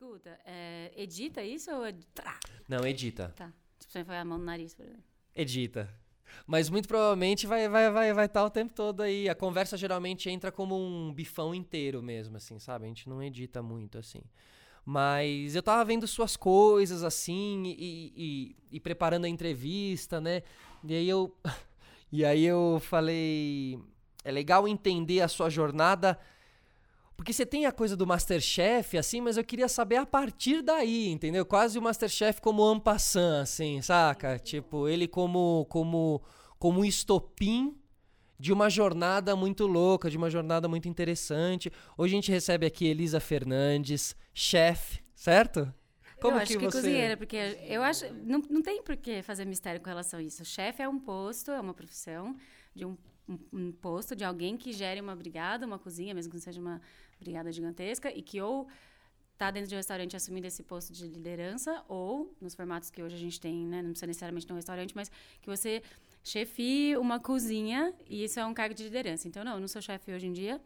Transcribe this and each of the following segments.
Escuta, é, edita isso ou. Trá, Não, edita. Tá. Tipo, você foi a mão no nariz, por exemplo. Edita. Mas muito provavelmente vai vai vai vai estar o tempo todo aí. A conversa geralmente entra como um bifão inteiro mesmo, assim, sabe? A gente não edita muito, assim. Mas eu tava vendo suas coisas, assim, e, e, e preparando a entrevista, né? E aí eu. E aí eu falei. É legal entender a sua jornada. Porque você tem a coisa do Masterchef, assim, mas eu queria saber a partir daí, entendeu? Quase o Masterchef como ampassan, assim, saca? Tipo, ele como, como, como um estopim de uma jornada muito louca, de uma jornada muito interessante. Hoje a gente recebe aqui Elisa Fernandes, chefe, certo? Como eu acho que, que você... cozinheira, porque eu acho. Não, não tem por que fazer mistério com relação a isso. Chefe é um posto, é uma profissão de um, um, um, posto de alguém que gere uma brigada, uma cozinha, mesmo que não seja uma brigada gigantesca, e que ou está dentro de um restaurante assumindo esse posto de liderança, ou nos formatos que hoje a gente tem, né, não precisa necessariamente ter um restaurante, mas que você chefie uma cozinha e isso é um cargo de liderança. Então, não, eu não sou chefe hoje em dia.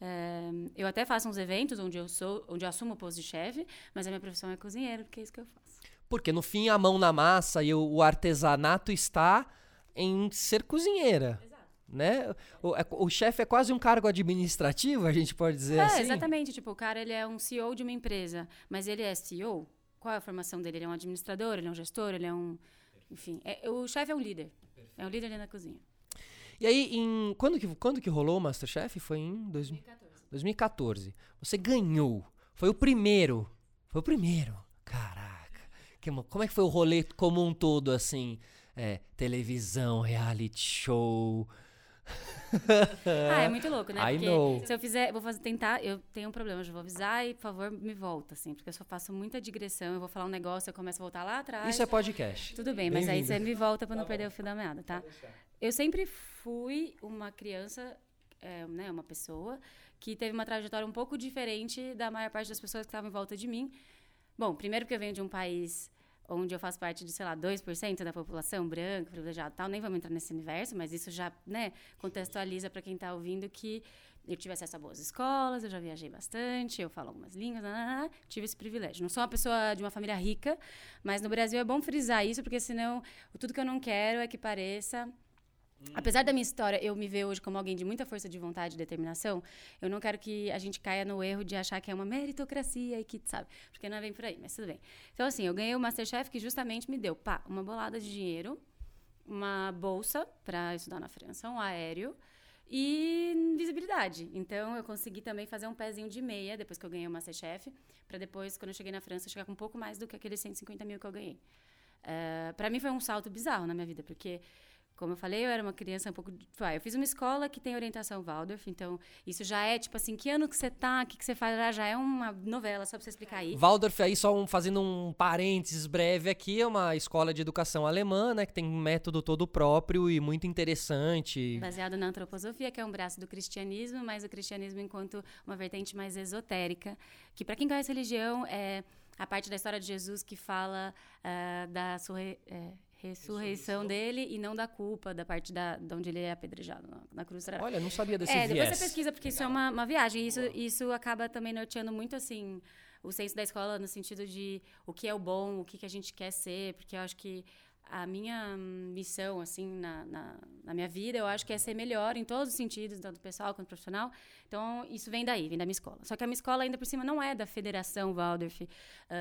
É, eu até faço uns eventos onde eu sou, onde eu assumo o posto de chefe, mas a minha profissão é cozinheiro, porque é isso que eu faço. Porque no fim a mão na massa e o artesanato está em ser cozinheira. Né? O, é, o chefe é quase um cargo administrativo, a gente pode dizer é, assim. Exatamente. Tipo, o cara ele é um CEO de uma empresa, mas ele é CEO. Qual é a formação dele? Ele é um administrador, ele é um gestor, ele é um. Enfim, é, o chefe é um líder. Perfeito. É um líder ali na cozinha. E aí, em, quando, que, quando que rolou o Masterchef? Foi em dois, 2014. 2014. Você ganhou. Foi o primeiro. Foi o primeiro. Caraca. Que, como é que foi o rolê como um todo, assim? É, televisão, reality show. ah, é muito louco, né? I porque know. se eu fizer, vou fazer, tentar, eu tenho um problema, eu vou avisar e, por favor, me volta, assim, porque eu só faço muita digressão, eu vou falar um negócio, eu começo a voltar lá atrás. Isso é podcast. Tudo bem, mas aí você me volta para não tá perder o fio da meada, tá? Eu sempre fui uma criança, é, né, uma pessoa que teve uma trajetória um pouco diferente da maior parte das pessoas que estavam em volta de mim. Bom, primeiro porque eu venho de um país onde eu faço parte de, sei lá, 2% da população branca, privilegiada tal, nem vamos entrar nesse universo, mas isso já, né, contextualiza para quem está ouvindo que eu tive acesso a boas escolas, eu já viajei bastante, eu falo algumas línguas, tive esse privilégio. Não sou uma pessoa de uma família rica, mas no Brasil é bom frisar isso, porque senão tudo que eu não quero é que pareça Apesar da minha história, eu me ver hoje como alguém de muita força de vontade e determinação, eu não quero que a gente caia no erro de achar que é uma meritocracia e que, sabe? Porque não é bem por aí, mas tudo bem. Então, assim, eu ganhei o Masterchef que justamente me deu, pá, uma bolada de dinheiro, uma bolsa para estudar na França, um aéreo e visibilidade. Então, eu consegui também fazer um pezinho de meia depois que eu ganhei o Masterchef, para depois, quando eu cheguei na França, chegar com um pouco mais do que aqueles 150 mil que eu ganhei. Uh, eh, para mim foi um salto bizarro na minha vida, porque como eu falei, eu era uma criança um pouco. Ah, eu fiz uma escola que tem orientação Waldorf, então isso já é tipo assim: que ano que você tá, o que, que você faz? Já é uma novela, só pra você explicar aí. Waldorf, aí só um, fazendo um parênteses breve aqui, é uma escola de educação alemã, né, que tem um método todo próprio e muito interessante. Baseado na antroposofia, que é um braço do cristianismo, mas o cristianismo enquanto uma vertente mais esotérica, que para quem conhece religião é a parte da história de Jesus que fala uh, da sua. É, ressurreição dele e não da culpa, da parte da, de onde ele é apedrejado na, na cruz. Olha, não sabia desse é, viés. Depois você pesquisa, porque Legal. isso é uma, uma viagem. Isso, isso acaba também norteando muito, assim, o senso da escola no sentido de o que é o bom, o que, que a gente quer ser, porque eu acho que a minha missão, assim, na, na, na, minha vida, eu acho que é ser melhor em todos os sentidos, tanto pessoal quanto profissional. Então, isso vem daí, vem da minha escola. Só que a minha escola, ainda por cima, não é da Federação Waldorf, uh,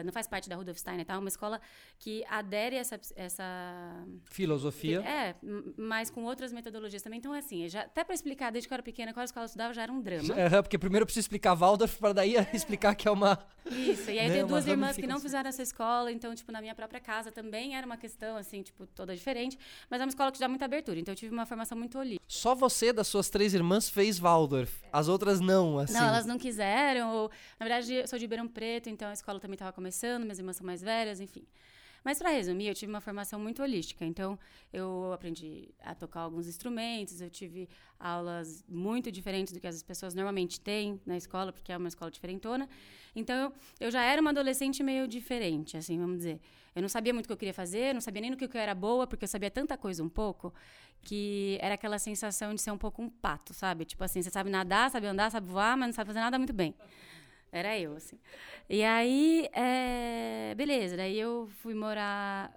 não faz parte da Rudolf Steiner, tá? É uma escola que adere a essa... essa Filosofia. É, mas com outras metodologias também. Então, assim, já, até para explicar, desde que eu era pequena, qual escola eu estudava, já era um drama. É, porque primeiro eu preciso explicar Waldorf, para daí é. explicar que é uma... Isso, e aí né, eu tenho duas irmãs que não fizeram essa escola, então, tipo, na minha própria casa também era uma questão, assim, assim, tipo, toda diferente, mas é uma escola que dá muita abertura, então eu tive uma formação muito holística. Só você, das suas três irmãs, fez Waldorf. As outras não, assim. Não, elas não quiseram. Ou, na verdade, eu sou de Ribeirão Preto, então a escola também estava começando, minhas irmãs são mais velhas, enfim. Mas para resumir, eu tive uma formação muito holística. Então, eu aprendi a tocar alguns instrumentos, eu tive aulas muito diferentes do que as pessoas normalmente têm na escola, porque é uma escola diferentona. Então, eu, já era uma adolescente meio diferente, assim, vamos dizer. Eu não sabia muito o que eu queria fazer, não sabia nem no que eu era boa, porque eu sabia tanta coisa um pouco, que era aquela sensação de ser um pouco um pato, sabe? Tipo assim, você sabe nadar, sabe andar, sabe voar, mas não sabe fazer nada muito bem. Era eu, assim. E aí, é... beleza, daí eu fui morar.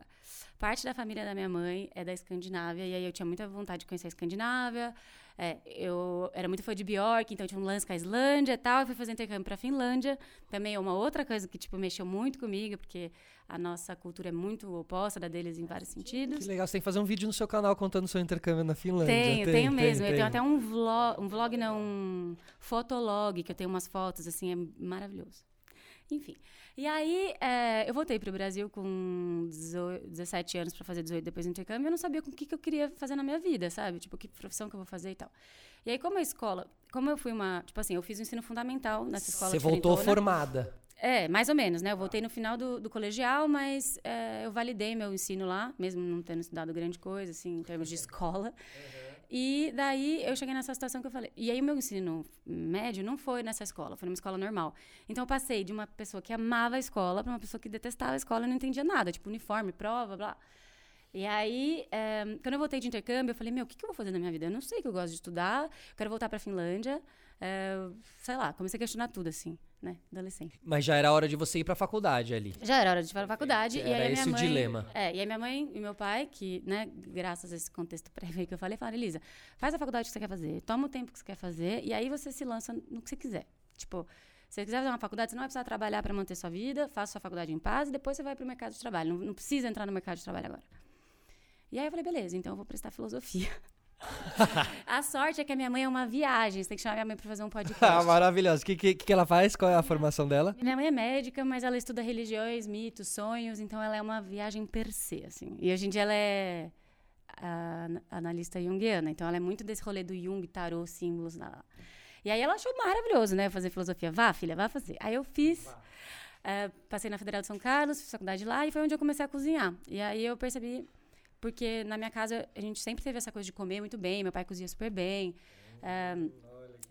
Parte da família da minha mãe é da Escandinávia, e aí eu tinha muita vontade de conhecer a Escandinávia. É, eu era muito fã de Bjork, então tinha um lance com a Islândia e tal. Eu fui fazer intercâmbio pra Finlândia. Também é uma outra coisa que, tipo, mexeu muito comigo, porque a nossa cultura é muito oposta da deles em vários sentidos. Que legal, você tem que fazer um vídeo no seu canal contando o seu intercâmbio na Finlândia. Tenho, tem, tenho mesmo. Tem, eu tenho até um vlog, um vlog não, um fotolog, que eu tenho umas fotos, assim, é maravilhoso. Enfim. E aí, é, eu voltei para o Brasil com 18, 17 anos para fazer 18 depois do intercâmbio. Eu não sabia com o que, que eu queria fazer na minha vida, sabe? Tipo, que profissão que eu vou fazer e tal. E aí, como a escola... Como eu fui uma... Tipo assim, eu fiz o ensino fundamental nessa escola Você voltou formada. É, mais ou menos, né? Eu voltei no final do, do colegial, mas é, eu validei meu ensino lá, mesmo não tendo estudado grande coisa, assim, em termos de escola. Uhum. E daí eu cheguei nessa situação que eu falei. E aí o meu ensino médio não foi nessa escola, foi numa escola normal. Então eu passei de uma pessoa que amava a escola para uma pessoa que detestava a escola e não entendia nada, tipo uniforme, prova, blá. E aí, é, quando eu voltei de intercâmbio, eu falei, meu, o que, que eu vou fazer na minha vida? Eu não sei que eu gosto de estudar, eu quero voltar para a Finlândia. É, sei lá, comecei a questionar tudo, assim, né, adolescente. Mas já era hora de você ir pra faculdade ali. Já era hora de ir pra faculdade. Era e aí esse minha o mãe, dilema. É, e aí minha mãe e meu pai, que, né, graças a esse contexto prévio que eu falei, falaram, Elisa, faz a faculdade que você quer fazer, toma o tempo que você quer fazer, e aí você se lança no que você quiser. Tipo, se você quiser fazer uma faculdade, você não vai precisar trabalhar para manter sua vida, faça sua faculdade em paz e depois você vai pro mercado de trabalho. Não, não precisa entrar no mercado de trabalho agora. E aí eu falei, beleza, então eu vou prestar filosofia. a sorte é que a minha mãe é uma viagem. Você tem que chamar minha mãe para fazer um podcast. ah, maravilhoso. O que, que, que ela faz? Qual é a formação dela? Minha mãe é médica, mas ela estuda religiões, mitos, sonhos. Então ela é uma viagem per se, assim. E hoje em dia ela é analista junguiana. Então ela é muito desse rolê do Jung, tarô, símbolos. Lá. E aí ela achou maravilhoso, né? Fazer filosofia. Vá, filha, vá fazer. Aí eu fiz. Uh, passei na Federal de São Carlos, fiz faculdade lá e foi onde eu comecei a cozinhar. E aí eu percebi porque na minha casa a gente sempre teve essa coisa de comer muito bem, meu pai cozinha super bem. É,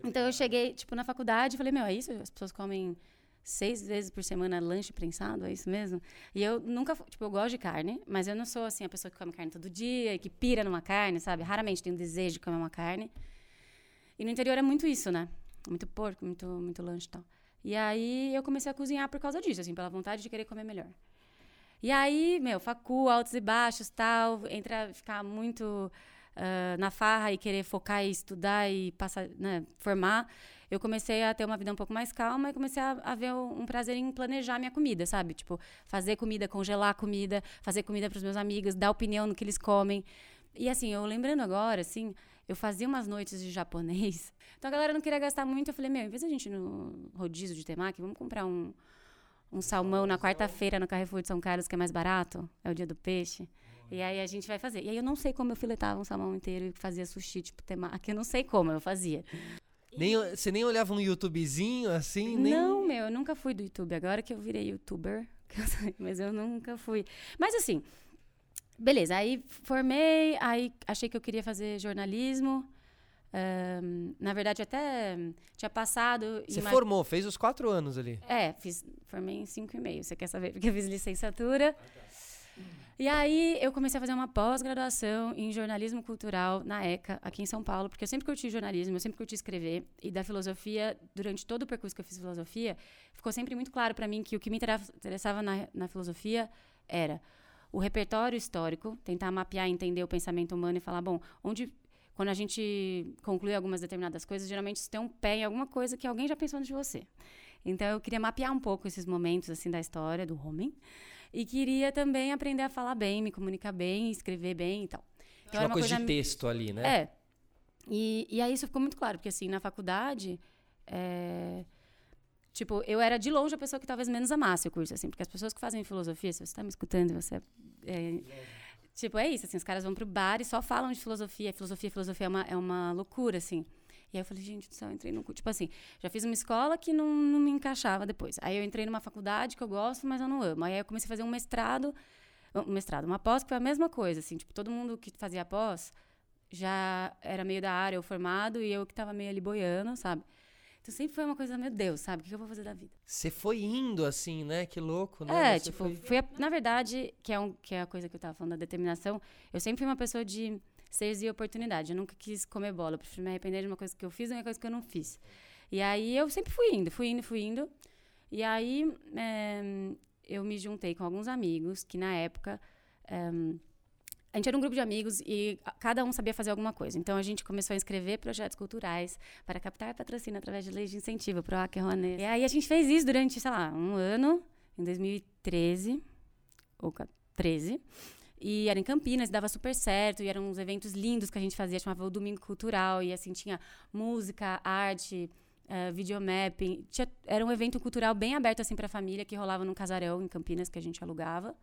então eu cheguei, tipo, na faculdade e falei, meu, é isso? As pessoas comem seis vezes por semana lanche prensado, é isso mesmo? E eu nunca, tipo, eu gosto de carne, mas eu não sou, assim, a pessoa que come carne todo dia e que pira numa carne, sabe? Raramente tenho desejo de comer uma carne. E no interior é muito isso, né? Muito porco, muito, muito lanche e tal. E aí eu comecei a cozinhar por causa disso, assim, pela vontade de querer comer melhor. E aí, meu, facu, altos e baixos, tal, entra ficar muito uh, na farra e querer focar e estudar e passar, né, formar. Eu comecei a ter uma vida um pouco mais calma e comecei a, a ver um, prazer em planejar minha comida, sabe? Tipo, fazer comida, congelar comida, fazer comida para os meus amigos, dar opinião no que eles comem. E assim, eu lembrando agora, assim, eu fazia umas noites de japonês. Então a galera não queria gastar muito. Eu falei, meu, em vez de a gente no rodízio de temaki, vamos comprar um, um salmão na quarta-feira no Carrefour de São Carlos, que é mais barato, é o dia do peixe. E aí a gente vai fazer. E aí eu não sei como eu filetava um salmão inteiro e fazia sushi, tipo, temaki. Eu não sei como eu fazia. Nem, você nem olhava um YouTubezinho assim? Nem... Não, meu, eu nunca fui do YouTube. Agora que eu virei YouTuber, mas eu nunca fui. Mas assim, beleza. Aí formei, aí achei que eu queria fazer jornalismo. Um, na verdade, até tinha passado. Você formou, fez os quatro anos ali. É, fiz, formei em cinco e meio. Você quer saber? Porque eu fiz licenciatura. E aí eu comecei a fazer uma pós-graduação em jornalismo cultural na ECA, aqui em São Paulo, porque eu sempre curti jornalismo, eu sempre curti escrever. E da filosofia, durante todo o percurso que eu fiz filosofia, ficou sempre muito claro para mim que o que me interessava na, na filosofia era o repertório histórico, tentar mapear, entender o pensamento humano e falar, bom, onde quando a gente conclui algumas determinadas coisas, geralmente isso tem um pé em alguma coisa que alguém já pensou antes de você. Então eu queria mapear um pouco esses momentos assim da história do homem e queria também aprender a falar bem, me comunicar bem, escrever bem e tal. Então, uma, uma, coisa, de texto ali, né? É. E, e aí isso ficou muito claro, porque assim, na faculdade, é... tipo, eu era de longe a pessoa que talvez menos amasse o curso, assim, porque as pessoas que fazem filosofia, se você está me escutando, você é, Tipo, é isso, assim, os caras vão pro bar e só falam de filosofia. Filosofia, filosofia é uma, é uma loucura, assim. E aí eu falei, gente do céu, eu entrei no... Tipo assim, já fiz uma escola que não, não me encaixava depois. Aí eu entrei numa faculdade que eu gosto, mas eu não amo. Aí eu comecei a fazer um mestrado, um mestrado, uma pós que foi a mesma coisa, assim. Tipo, todo mundo que fazia pós já era meio da área, ou formado, e eu que tava meio ali boiando, sabe? Então sempre foi uma coisa, meu Deus, sabe? O que eu vou fazer da vida? Você foi indo assim, né? Que louco, né? É, Você tipo, foi... fui a, na verdade, que é, um, que é a coisa que eu tava falando da determinação, eu sempre fui uma pessoa de seres e oportunidade. Eu nunca quis comer bola. Eu prefiro me arrepender de uma coisa que eu fiz do que uma coisa que eu não fiz. E aí eu sempre fui indo, fui indo, fui indo. E aí é, eu me juntei com alguns amigos que na época. É, a gente era um grupo de amigos e cada um sabia fazer alguma coisa. Então a gente começou a inscrever projetos culturais para captar patrocínio através de leis de incentivo para o Hacker E aí a gente fez isso durante, sei lá, um ano, em 2013 ou 13. E era em Campinas, dava super certo, e eram uns eventos lindos que a gente fazia, chamava o Domingo Cultural, e assim tinha música, arte, uh, videomapping. Tinha, era um evento cultural bem aberto assim para a família, que rolava num casarão em Campinas que a gente alugava.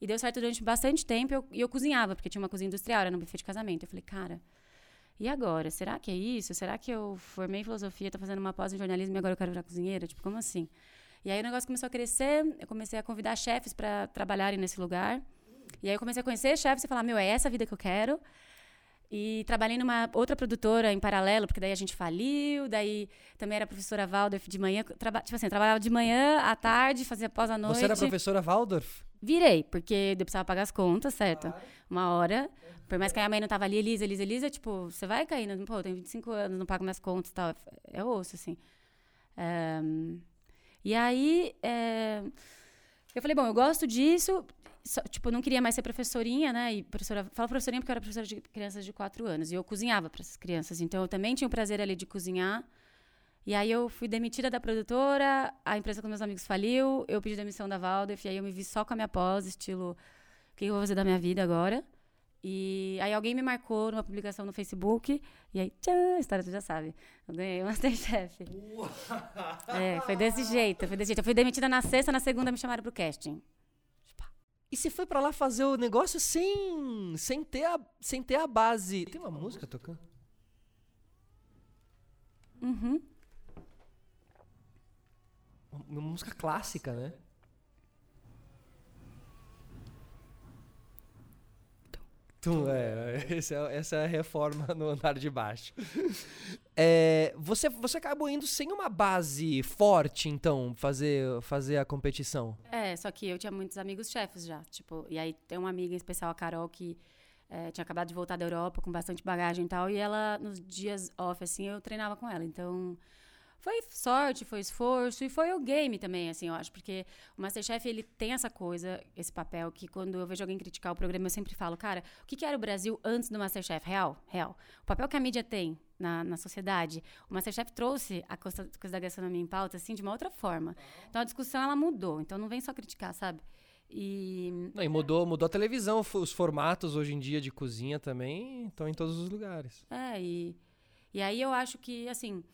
E deu certo durante bastante tempo, e eu, eu cozinhava, porque tinha uma cozinha industrial, era no buffet de casamento. Eu falei, cara, e agora? Será que é isso? Será que eu formei em filosofia, tô fazendo uma pós em jornalismo e agora eu quero virar cozinheira? Tipo, como assim? E aí o negócio começou a crescer, eu comecei a convidar chefes para trabalharem nesse lugar. E aí eu comecei a conhecer chefes e falar, meu, é essa a vida que eu quero. E trabalhei numa outra produtora em paralelo, porque daí a gente faliu, daí também era professora Waldorf de manhã, traba, tipo assim, trabalhava de manhã, à tarde, fazia pós à noite. Você era professora Waldorf? Virei, porque eu precisava pagar as contas, certo? Uma hora. Por mais que a minha mãe não tava ali, Elisa, Elisa, Elisa, tipo, você vai caindo, pô, eu tenho 25 anos, não pago minhas contas e tal. É osso, assim. É, e aí, é, eu falei, bom, eu gosto disso, só, tipo, não queria mais ser professorinha, né? E professora, falo professorinha porque eu era professora de crianças de 4 anos. E eu cozinhava para essas crianças. Então, eu também tinha o prazer ali de cozinhar. E aí, eu fui demitida da produtora, a empresa com meus amigos faliu, eu pedi demissão da Valdef, e aí eu me vi só com a minha pós, estilo, o que eu vou fazer da minha vida agora? E aí alguém me marcou numa publicação no Facebook, e aí, tchan, a história tu já sabe. Eu ganhei o Masterchef. é, foi desse jeito, foi desse jeito. Eu fui demitida na sexta, na segunda me chamaram pro casting. E você foi para lá fazer o negócio sem sem ter a, sem ter a base. Tem uma música tocando? Uhum. Uma música clássica, né? Tum, é, essa é, essa é a reforma no andar de baixo. É, você, você acabou indo sem uma base forte, então, fazer, fazer a competição? É, só que eu tinha muitos amigos chefes já. Tipo, e aí tem uma amiga especial, a Carol, que é, tinha acabado de voltar da Europa com bastante bagagem e tal. E ela, nos dias off, assim, eu treinava com ela. Então, foi sorte, foi esforço e foi o game também, assim, eu acho, porque o Masterchef ele tem essa coisa, esse papel que quando eu vejo alguém criticar o programa eu sempre falo, cara, o que, que era o Brasil antes do Masterchef? Real, real. O papel que a mídia tem na, na sociedade, o Masterchef trouxe a coisa, coisa da gastronomia em pauta assim de uma outra forma. Então a discussão ela mudou, então não vem só criticar, sabe? E, não, e mudou, mudou a televisão, os formatos hoje em dia de cozinha também estão em todos os lugares. É, e, e aí eu acho que, assim,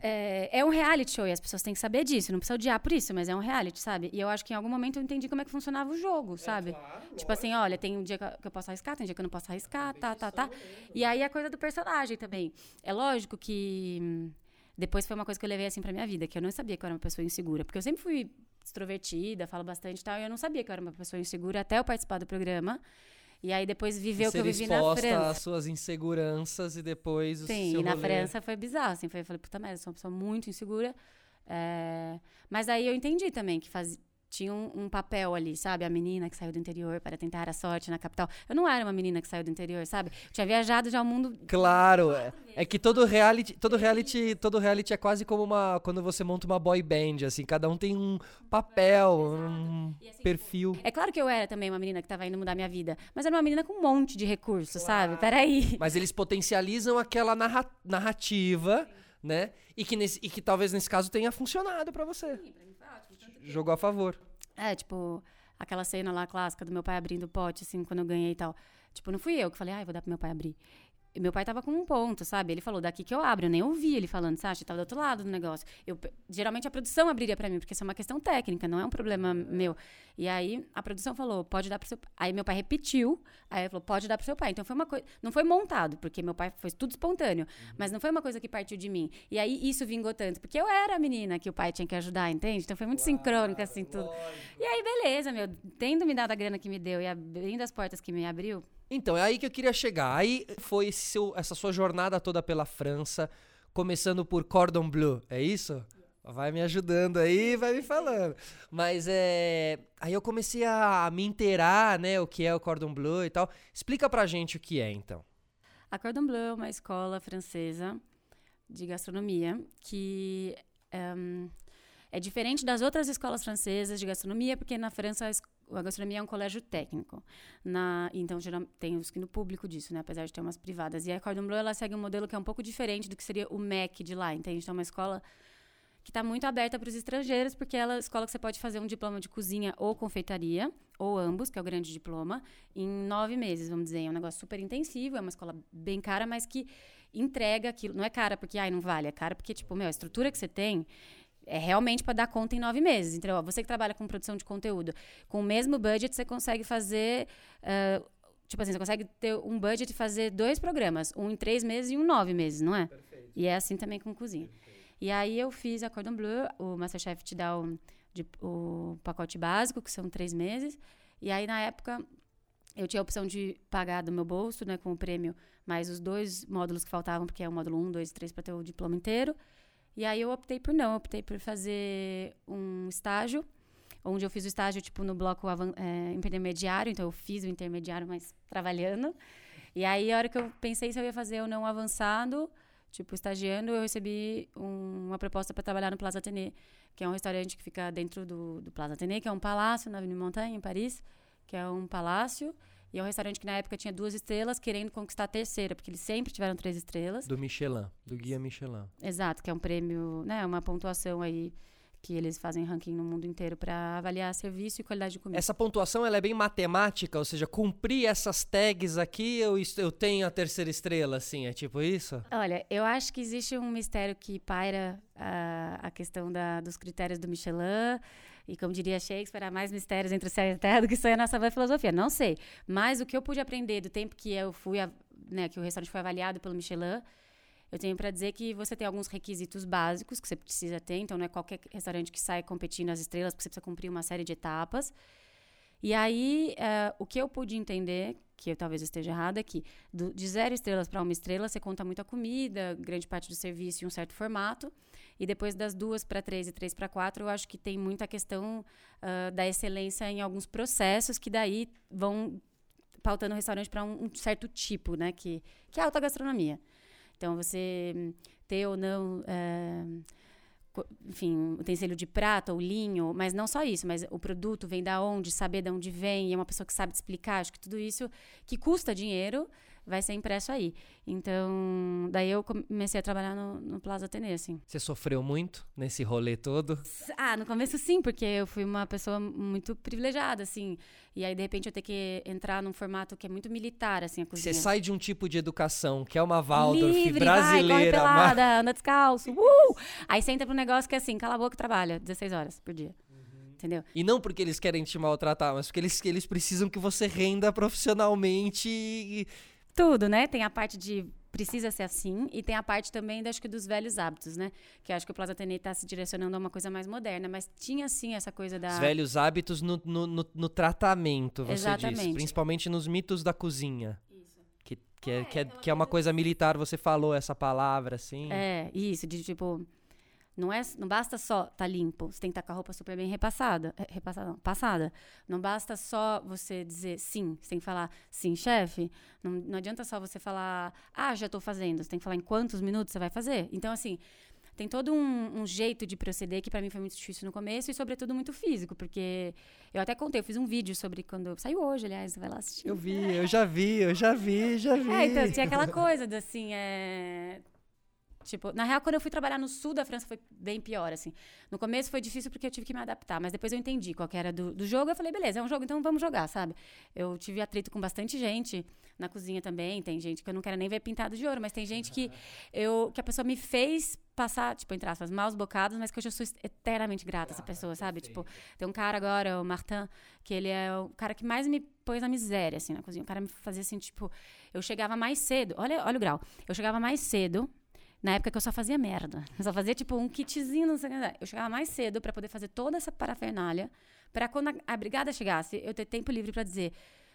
é, é, um reality show e as pessoas têm que saber disso. Não precisa odiar por isso, mas é um reality, sabe? E eu acho que em algum momento eu entendi como é que funcionava o jogo, é sabe? É claro, tipo assim, olha, tem um dia que eu posso arriscar, tem um dia que eu não posso arriscar, tá, tá, tá. E aí a coisa do personagem também. É lógico que depois foi uma coisa que eu levei assim pra minha vida, que eu não sabia que eu era uma pessoa insegura. Porque eu sempre fui extrovertida, falo bastante e tal, e eu não sabia que eu era uma pessoa insegura até eu participar do programa. E aí depois viveu o que eu vivi na França. às suas inseguranças e depois Sim, e na rolê. França foi bizarro, assim, foi, eu falei, puta merda, sou uma pessoa muito insegura. É... Mas aí eu entendi também que faz, tinha um, um, papel ali, sabe? A menina que saiu do interior para tentar a sorte na capital. Eu não era uma menina que saiu do interior, sabe? Eu tinha viajado já ao mundo. Claro, é, é que todo reality, todo reality, todo reality é quase como uma quando você monta uma boy band, assim, cada um tem um papel, um assim, perfil. É claro que eu era também uma menina que estava indo mudar minha vida, mas era uma menina com um monte de recursos, claro. sabe? Peraí. Mas eles potencializam aquela narra narrativa, né? E que, nesse, e que talvez nesse caso tenha funcionado para você. Sim, pra jogou a favor. É, tipo, aquela cena lá clássica do meu pai abrindo o pote, assim, quando eu ganhei e tal. Tipo, não fui eu que falei, ai, ah, vou dar pro meu pai abrir meu pai tava com um ponto, sabe? Ele falou, daqui que eu abro. Eu nem ouvi ele falando, Sasha, tava do outro lado do negócio. Eu, geralmente a produção abriria para mim, porque isso é uma questão técnica, não é um problema meu. E aí a produção falou, pode dar pro seu pai. Aí meu pai repetiu, aí ele falou, pode dar pro seu pai. Então foi uma coisa. Não foi montado, porque meu pai foi tudo espontâneo, uhum. mas não foi uma coisa que partiu de mim. E aí isso vingou tanto, porque eu era a menina que o pai tinha que ajudar, entende? Então foi muito claro, sincrônico, assim, tudo. Lógico. E aí, beleza, meu, tendo me dado a grana que me deu e abrindo as portas que me abriu, então, é aí que eu queria chegar. Aí foi seu, essa sua jornada toda pela França, começando por Cordon Bleu, é isso? Vai me ajudando aí, vai me falando. Mas é. Aí eu comecei a me inteirar, né, o que é o Cordon Bleu e tal. Explica pra gente o que é, então. A Cordon Bleu é uma escola francesa de gastronomia que um, é diferente das outras escolas francesas de gastronomia, porque na França a gastronomia é um colégio técnico. Na, então, geral, tem o ensino público disso, né? Apesar de ter umas privadas. E a Cordon Bleu, ela segue um modelo que é um pouco diferente do que seria o MEC de lá, entende? Então, é uma escola que está muito aberta para os estrangeiros, porque ela é uma escola que você pode fazer um diploma de cozinha ou confeitaria, ou ambos, que é o grande diploma, em nove meses, vamos dizer. É um negócio super intensivo, é uma escola bem cara, mas que entrega aquilo. Não é cara porque, ai, não vale, é cara porque, tipo, meu, a estrutura que você tem é realmente para dar conta em nove meses. Então, ó, você que trabalha com produção de conteúdo, com o mesmo budget, você consegue fazer. Uh, tipo assim, você consegue ter um budget e fazer dois programas, um em três meses e um em nove meses, não é? Perfeito. E é assim também com cozinha. Perfeito. E aí eu fiz a Cordon Bleu, o Masterchef te dá o, de, o pacote básico, que são três meses. E aí, na época, eu tinha a opção de pagar do meu bolso, né, com o prêmio, mais os dois módulos que faltavam, porque é o módulo 1, 2 e 3 para ter o diploma inteiro. E aí eu optei por não, optei por fazer um estágio, onde eu fiz o estágio tipo no bloco é, intermediário, então eu fiz o intermediário, mas trabalhando. E aí a hora que eu pensei se eu ia fazer ou não avançado, tipo estagiando, eu recebi um, uma proposta para trabalhar no Plaza Athénée, que é um restaurante que fica dentro do, do Plaza Athénée, que é um palácio na Avenue Montagne, em Paris, que é um palácio. E é um restaurante que na época tinha duas estrelas, querendo conquistar a terceira, porque eles sempre tiveram três estrelas. Do Michelin, do guia Michelin. Exato, que é um prêmio, né, uma pontuação aí que eles fazem ranking no mundo inteiro para avaliar serviço e qualidade de comida. Essa pontuação ela é bem matemática, ou seja, cumprir essas tags aqui, eu, eu tenho a terceira estrela, assim, é tipo isso? Olha, eu acho que existe um mistério que paira a, a questão da, dos critérios do Michelin. E como diria Shakespeare, há mais mistérios entre o céu e a terra do que sonha a nossa filosofia. Não sei. Mas o que eu pude aprender do tempo que eu fui, né, que o restaurante foi avaliado pelo Michelin, eu tenho para dizer que você tem alguns requisitos básicos que você precisa ter. Então, não é qualquer restaurante que sai competindo as estrelas, porque você precisa cumprir uma série de etapas. E aí, uh, o que eu pude entender, que eu talvez esteja errado, é que do, de zero estrelas para uma estrela, você conta muita comida, grande parte do serviço e um certo formato. E depois das duas para três e três para quatro, eu acho que tem muita questão uh, da excelência em alguns processos que daí vão pautando o restaurante para um, um, certo tipo, né? Que, que é a alta gastronomia. Então, você ter ou não... Uh, enfim, utensílio de prata ou linho, mas não só isso, mas o produto vem da onde, saber de onde vem, é uma pessoa que sabe explicar, acho que tudo isso que custa dinheiro, vai ser impresso aí. Então, daí eu comecei a trabalhar no, no Plaza Atene, assim. Você sofreu muito nesse rolê todo? Ah, no começo sim, porque eu fui uma pessoa muito privilegiada, assim. E aí, de repente, eu ter que entrar num formato que é muito militar, assim, a cozinha. Você sai de um tipo de educação, que é uma Waldorf Livre, brasileira. Vai, pelada, mas... anda descalço, uh! Aí você entra pro negócio que é assim, cala a boca e trabalha 16 horas por dia entendeu? E não porque eles querem te maltratar, mas porque eles, eles precisam que você renda profissionalmente e, tudo, né? Tem a parte de precisa ser assim e tem a parte também acho que dos velhos hábitos, né? Que acho que o Plaza Atene está se direcionando a uma coisa mais moderna, mas tinha sim essa coisa da Os velhos hábitos no, no, no, no tratamento, você Exatamente. diz, principalmente nos mitos da cozinha. Isso. Que, que, é, é, que, é, que é uma coisa militar, você falou essa palavra, assim. É, isso, de tipo, não, é, não basta só estar tá limpo, você tem que estar tá com a roupa super bem repassada, repassada não, passada. Não basta só você dizer sim, você tem que falar sim, chefe. Não, não adianta só você falar, ah, já estou fazendo. Você tem que falar em quantos minutos você vai fazer. Então, assim, tem todo um, um jeito de proceder que para mim foi muito difícil no começo e, sobretudo, muito físico, porque eu até contei, eu fiz um vídeo sobre quando. Saiu hoje, aliás, você vai lá assistir. Eu vi, eu já vi, eu já vi, já vi. É, então, tinha aquela coisa de assim, é Tipo, na real, quando eu fui trabalhar no sul da França foi bem pior, assim. No começo foi difícil porque eu tive que me adaptar, mas depois eu entendi qual era do, do jogo. Eu falei, beleza, é um jogo, então vamos jogar, sabe? Eu tive atrito com bastante gente na cozinha também. Tem gente que eu não quero nem ver pintado de ouro, mas tem gente que, eu, que a pessoa me fez passar, tipo, entre aspas, maus bocados, mas que eu já sou eternamente grata a essa pessoa, sabe? Tipo, tem um cara agora, o Martin, que ele é o cara que mais me pôs na miséria, assim, na cozinha. O cara me fazia assim, tipo, eu chegava mais cedo, olha, olha o grau, eu chegava mais cedo na época que eu só fazia merda. Eu só fazia, tipo, um kitzinho, não sei o que. Eu chegava mais cedo para poder fazer toda essa parafernália, para quando a, brigada chegasse, eu ter tempo livre para dizer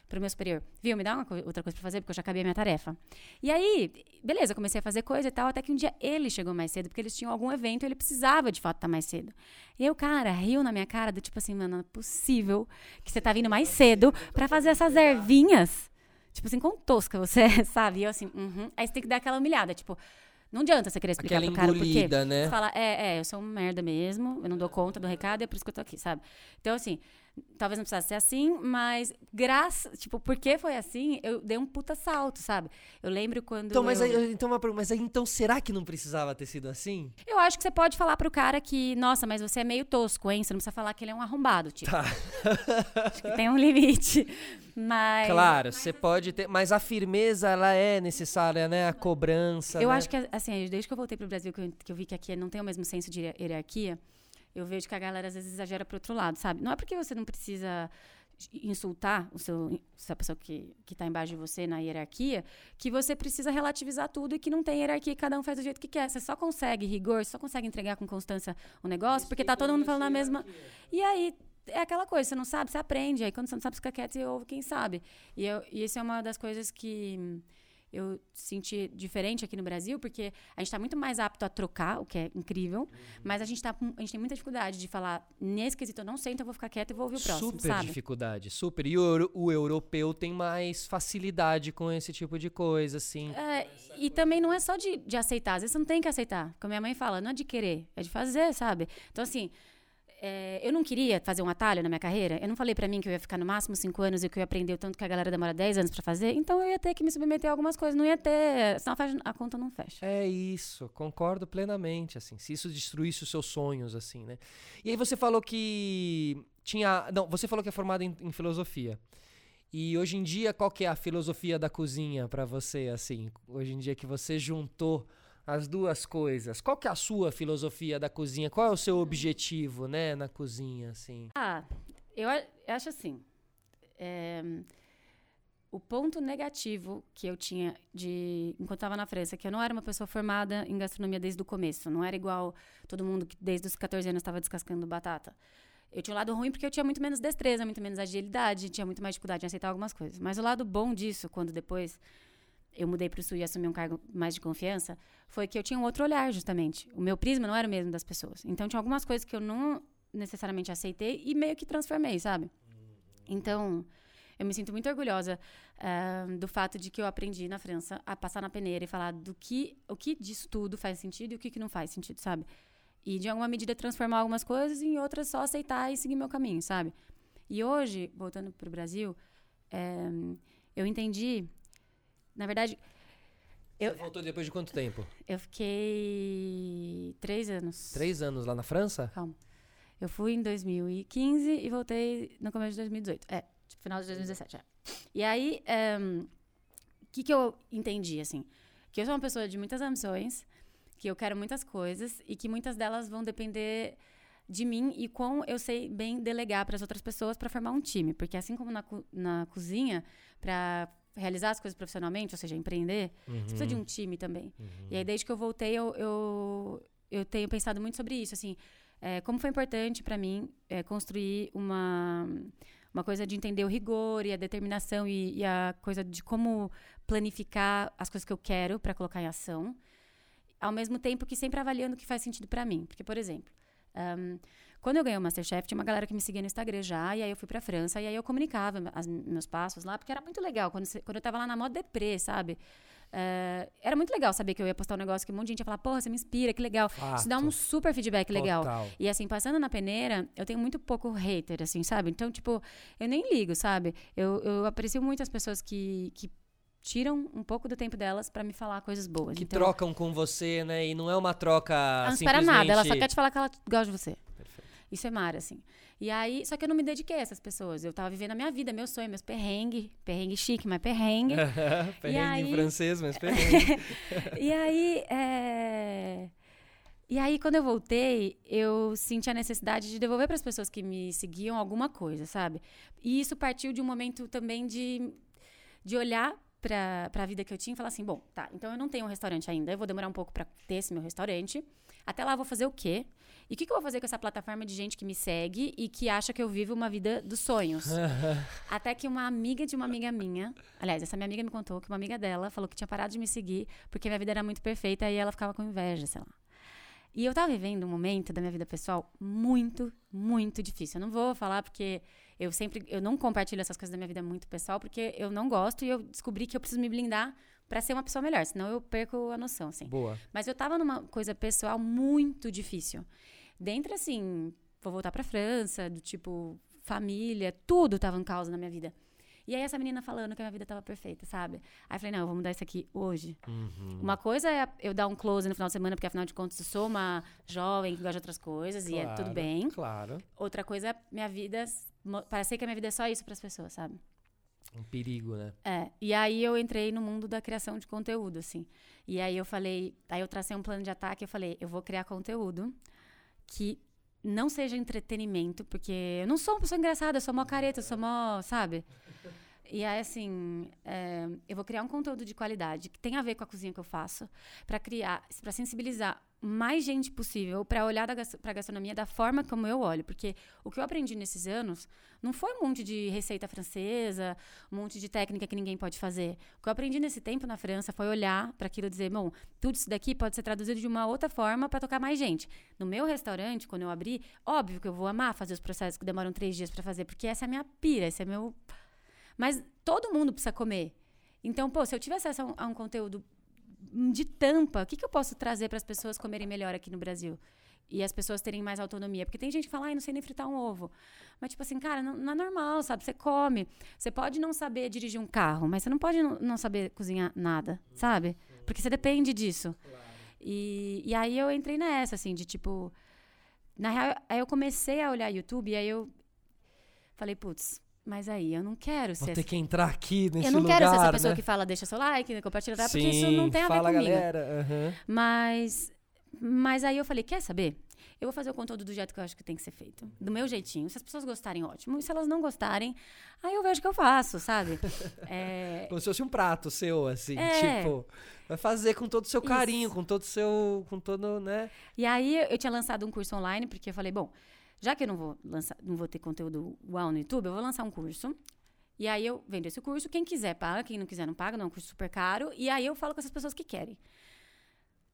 pro meu superior, viu, me dá uma outra coisa para fazer, porque eu já acabei a minha tarefa. E aí, beleza, comecei a fazer coisa e tal, até que um dia ele chegou mais cedo, porque eles tinham algum evento e ele precisava, de fato, estar tá mais cedo. E o cara riu na minha cara, do tipo assim, mano, é possível que você tá vindo mais cedo para fazer essas ervinhas. Tipo assim, quão tosca você é, sabe? E eu assim, uhum. Aí você tem que dar aquela humilhada, tipo Não adianta você querer explicar Aquela pro cara por quê. engolida, né? Fala, é, é, eu sou um merda mesmo, eu não dou conta do recado, é por isso que eu tô aqui, sabe? Então, assim, talvez não precisasse ser assim, mas graças, tipo, porque foi assim, eu dei um puta salto, sabe? Eu lembro quando Então, mas, eu... aí, então, mas aí, então será que não precisava ter sido assim? Eu acho que você pode falar pro cara que, nossa, mas você é meio tosco, hein? Você não precisa falar que ele é um arrombado, tipo. Tá. Acho que tem um limite. Mas. Claro, você pode ter. Mas a firmeza, ela é necessária, né? A cobrança. Eu né? acho que, assim, desde que eu voltei pro Brasil, que eu, que eu vi que aqui não tem o mesmo senso de hier- hierarquia, eu vejo que a galera às vezes exagera pro outro lado, sabe? Não é porque você não precisa insultar o seu, essa pessoa que, que tá embaixo de você na hierarquia, que você precisa relativizar tudo e que não tem hierarquia e cada um faz do jeito que quer. Você só consegue rigor, só consegue entregar com constância o negócio, porque tá todo mundo falando a mesma. E aí, é aquela coisa, você não sabe, você aprende. Aí quando você não sabe, você fica quieto e ouve quem sabe. E, eu, e isso é uma das coisas que eu senti diferente aqui no Brasil, porque a gente está muito mais apto a trocar, o que é incrível, mas a gente, tá, a gente tem muita dificuldade de falar, nesse quesito eu não sei, então eu vou ficar quieto e vou ouvir o próximo, super sabe? dificuldade, super. E o, o europeu tem mais facilidade com esse tipo de coisa, assim. É, e também não é só de, de aceitar, às vezes você não tem que aceitar. Como minha mãe fala, não é de querer, é de fazer, sabe? Então, assim, é, eu não queria fazer um atalho na minha carreira. Eu não falei pra mim que eu ia ficar no máximo cinco anos e que eu ia aprender o tanto que a galera demora 10 anos pra fazer. Então, eu ia ter que me submeter a algumas coisas. Não ia ter. Senão a conta não fecha. É isso, concordo plenamente, assim. Se isso destruísse os seus sonhos, assim, né? E aí você falou que tinha... Não, você falou que é formado em, em filosofia. E hoje em dia, qual que é a filosofia da cozinha pra você, assim? Hoje em dia que você juntou as duas coisas. Qual que é a sua filosofia da cozinha? Qual é o seu objetivo, né, na cozinha, assim? Ah, eu, acho assim. é, o ponto negativo que eu tinha de enquanto estava na França, que eu não era uma pessoa formada em gastronomia desde o começo, não era igual todo mundo que desde os 14 anos estava descascando batata. Eu tinha um lado ruim porque eu tinha muito menos destreza, muito menos agilidade, tinha muito mais dificuldade em aceitar algumas coisas. Mas o lado bom disso, quando depois eu mudei para o Sul e assumi um cargo mais de confiança, foi que eu tinha um outro olhar, justamente. O meu prisma não era o mesmo das pessoas. Então, tinha algumas coisas que eu não necessariamente aceitei e meio que transformei, sabe? Então, eu me sinto muito orgulhosa ah, do fato de que eu aprendi na França a passar na peneira e falar do que o que disso tudo faz sentido e o que, que não faz sentido, sabe? E de alguma medida transformar algumas coisas em outras só aceitar e seguir meu caminho, sabe? E hoje, voltando para o Brasil, eh, eu entendi, na verdade, Eu- Você voltou depois de quanto tempo? eu fiquei três anos. Três anos lá na França? Calma. Eu fui em 2015 e voltei no começo de 2018. É, final de 2017. É. E aí, o que, que eu entendi, assim? Que eu sou uma pessoa de muitas ambições, que eu quero muitas coisas e que muitas delas vão depender de mim e quão eu sei bem delegar para as outras pessoas para formar um time. Porque assim como na, co- na cozinha, para realizar as coisas profissionalmente, ou seja, empreender, você precisa de um time também. E aí, desde que eu voltei, eu, eu, eu tenho pensado muito sobre isso, assim, é, como foi importante para mim é, construir uma, uma coisa de entender o rigor e a determinação e, e a coisa de como planificar as coisas que eu quero para colocar em ação, ao mesmo tempo que sempre avaliando o que faz sentido para mim. Porque, por exemplo, ahn, quando eu ganhei o Masterchef, tinha uma galera que me seguia no Instagram já, e aí eu fui pra França, e aí eu comunicava as- meus passos lá, porque era muito legal. Quando, quando eu tava lá na moda deprê, sabe? É, era muito legal saber que eu ia postar um negócio que um monte de gente ia falar, porra, você me inspira, que legal. Isso dá um super feedback legal. Total. E assim, passando na peneira, eu tenho muito pouco hater, assim, sabe? Então, tipo, eu nem ligo, sabe? Eu, eu aprecio muito as pessoas que, que tiram um pouco do tempo delas pra me falar coisas boas. Que então, trocam com você, né? E não é uma troca ela não espera simplesmente... nada, ela só quer te falar que ela gosta de você. Isso é mar, assim. E aí, só que eu não me dediquei a essas pessoas. Eu tava vivendo a minha vida, meu sonho, meus perrengue. Perrengue chique, mas perrengue. perrengue em aí- francês, mas perrengue. e aí, é... E aí, quando eu voltei, eu senti a necessidade de devolver para as pessoas que me seguiam alguma coisa, sabe? E isso partiu de um momento também de, de olhar para a vida que eu tinha e falar assim: bom, tá, então eu não tenho um restaurante ainda, eu vou demorar um pouco para ter esse meu restaurante. Até lá eu vou fazer o quê? E o que, que eu vou fazer com essa plataforma de gente que me segue e que acha que eu vivo uma vida dos sonhos? Até que uma amiga de uma amiga minha, aliás, essa minha amiga me contou que uma amiga dela falou que tinha parado de me seguir porque minha vida era muito perfeita e ela ficava com inveja, sei lá. E eu tava vivendo um momento da minha vida pessoal muito, muito difícil. Eu não vou falar porque eu sempre, eu não compartilho essas coisas da minha vida muito pessoal porque eu não gosto e eu descobri que eu preciso me blindar para ser uma pessoa melhor, senão eu perco a noção, assim. Boa. Mas eu tava numa coisa pessoal muito difícil. Dentro, assim, vou voltar pra França, do tipo, família, tudo tava em causa na minha vida. E aí essa menina falando que a minha vida tava perfeita, sabe? Aí eu falei, não, eu vou mudar isso aqui hoje. Uhum. Uma coisa é eu dar um close no final de semana, porque afinal de contas eu sou uma jovem que gosta de outras coisas e é tudo Claro, bem. Claro. Outra coisa é minha vida, parecer que a minha vida é só isso pras pessoas, sabe? Um perigo, né? É, e aí eu entrei no mundo da criação de conteúdo, assim. E aí eu falei, aí eu tracei um plano de ataque, eu falei, eu vou criar conteúdo que não seja entretenimento, porque eu não sou uma pessoa engraçada, eu sou mó careta, eu sou mó, sabe? E aí, assim, é, eu vou criar um conteúdo de qualidade que tem a ver com a cozinha que eu faço, pra criar, pra sensibilizar mais gente possível pra olhar gas- pra gastronomia da forma como eu olho. Porque o que eu aprendi nesses anos não foi um monte de receita francesa, um monte de técnica que ninguém pode fazer. O que eu aprendi nesse tempo na França foi olhar para aquilo e dizer, bom, tudo isso daqui pode ser traduzido de uma outra forma para tocar mais gente. No meu restaurante, quando eu abri, óbvio que eu vou amar fazer os processos que demoram três dias para fazer, porque essa é a minha pira, esse é meu. Mas todo mundo precisa comer. Então, pô, se eu tiver acesso a um, a um conteúdo de tampa, o que, que eu posso trazer para as pessoas comerem melhor aqui no Brasil? E as pessoas terem mais autonomia. Porque tem gente que fala, ai, não sei nem fritar um ovo. Mas, tipo assim, cara, não, não é normal, sabe? Você come. Você pode não saber dirigir um carro, mas você não pode não, saber cozinhar nada, sabe? Porque você depende disso. E, e aí eu entrei nessa, assim, de tipo. Na real, aí eu comecei a olhar YouTube e aí eu falei, putz, mas aí eu não quero Vou ser ter essa- que entrar aqui nesse eu não lugar, quero ser essa pessoa né? que fala, deixa seu like, compartilha, tá? Sim, porque isso não tem a ver fala, comigo. galera. aham. Mas, mas aí eu falei, quer saber? Eu vou fazer o conteúdo do jeito que eu acho que tem que ser feito. Do meu jeitinho. Se as pessoas gostarem, ótimo. E se elas não gostarem, aí eu vejo o que eu faço, sabe? É, Como se fosse um prato seu, assim, É. tipo, vai fazer com todo o seu Isso. carinho, com todo o seu, com todo, né? E aí eu tinha lançado um curso online, porque eu falei, bom, já que eu não vou lançar, não vou ter conteúdo uau no YouTube, eu vou lançar um curso. E aí eu vendo esse curso, quem quiser paga, quem não quiser não paga, não é um curso super caro. E aí eu falo com essas pessoas que querem.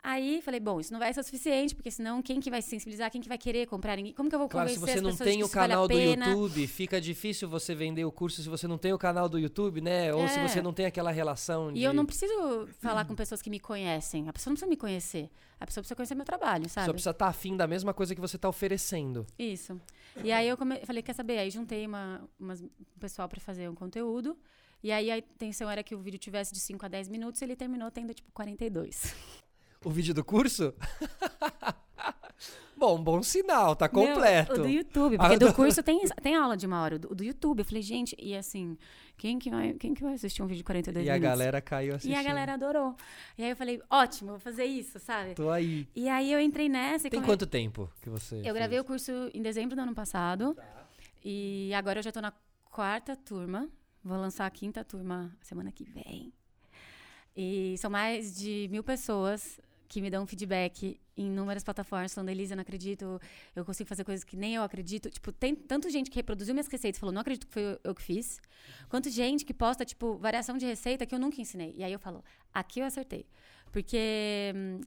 Aí falei, bom, isso não vai ser o suficiente, porque senão quem que vai se sensibilizar, quem que vai querer comprar, ninguém, como que eu vou Claro, convencer se você as não pessoas tem o isso vale canal do? YouTube, fica difícil você vender o curso se você não tem o canal do YouTube, né? Ou se É. você não tem aquela relação de... E eu não preciso falar com pessoas que me conhecem. A pessoa não precisa me conhecer. A pessoa precisa conhecer meu trabalho, sabe? Só precisa estar afim da mesma coisa que você está oferecendo. Isso. E aí eu come... falei, quer saber? Aí juntei uma, umas- um pessoal pra fazer um conteúdo. E aí a intenção era que o vídeo tivesse de 5 a 10 minutos e ele terminou tendo tipo 42. O vídeo do curso? Bom, bom sinal, tá completo. Não, o do YouTube, Ah, porque do do- curso tem, tem aula de uma hora. O do, do YouTube, eu falei, gente, e assim, quem que vai, quem que vai assistir um vídeo de 42 E a minutos? galera caiu assistindo. E a galera adorou. E aí eu falei, ótimo, vou fazer isso, sabe? Tô aí. E aí eu entrei nessa e Tem come- quanto tempo que você Eu fez? gravei o curso em dezembro do ano passado. E agora eu já tô na quarta turma. Vou lançar a quinta turma semana que vem. E são mais de mil pessoas que me dão feedback em inúmeras plataformas, falando, Elisa, não acredito, eu consigo fazer coisas que nem eu acredito. Tipo, tem tanto gente que reproduziu minhas receitas e falou, não acredito que foi eu que fiz. Quanto gente que posta, tipo, variação de receita que eu nunca ensinei. E aí eu falo, aqui eu acertei. Porque hum,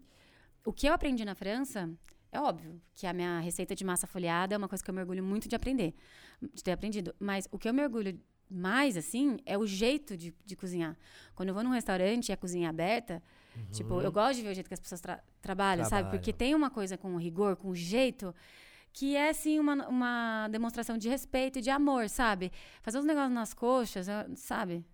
o que eu aprendi na França é óbvio que a minha receita de massa folhada é uma coisa que eu me orgulho muito de aprender, de ter aprendido. Mas o que eu me orgulho mais, assim, é o jeito de, de cozinhar. Quando eu vou num restaurante e a cozinha é aberta, tipo, eu gosto de ver o jeito que as pessoas tra- trabalham, sabe? Porque tem uma coisa com rigor, com jeito, que é, assim, uma, uma demonstração de respeito e de amor, sabe? Fazer uns negócios nas coxas, sabe?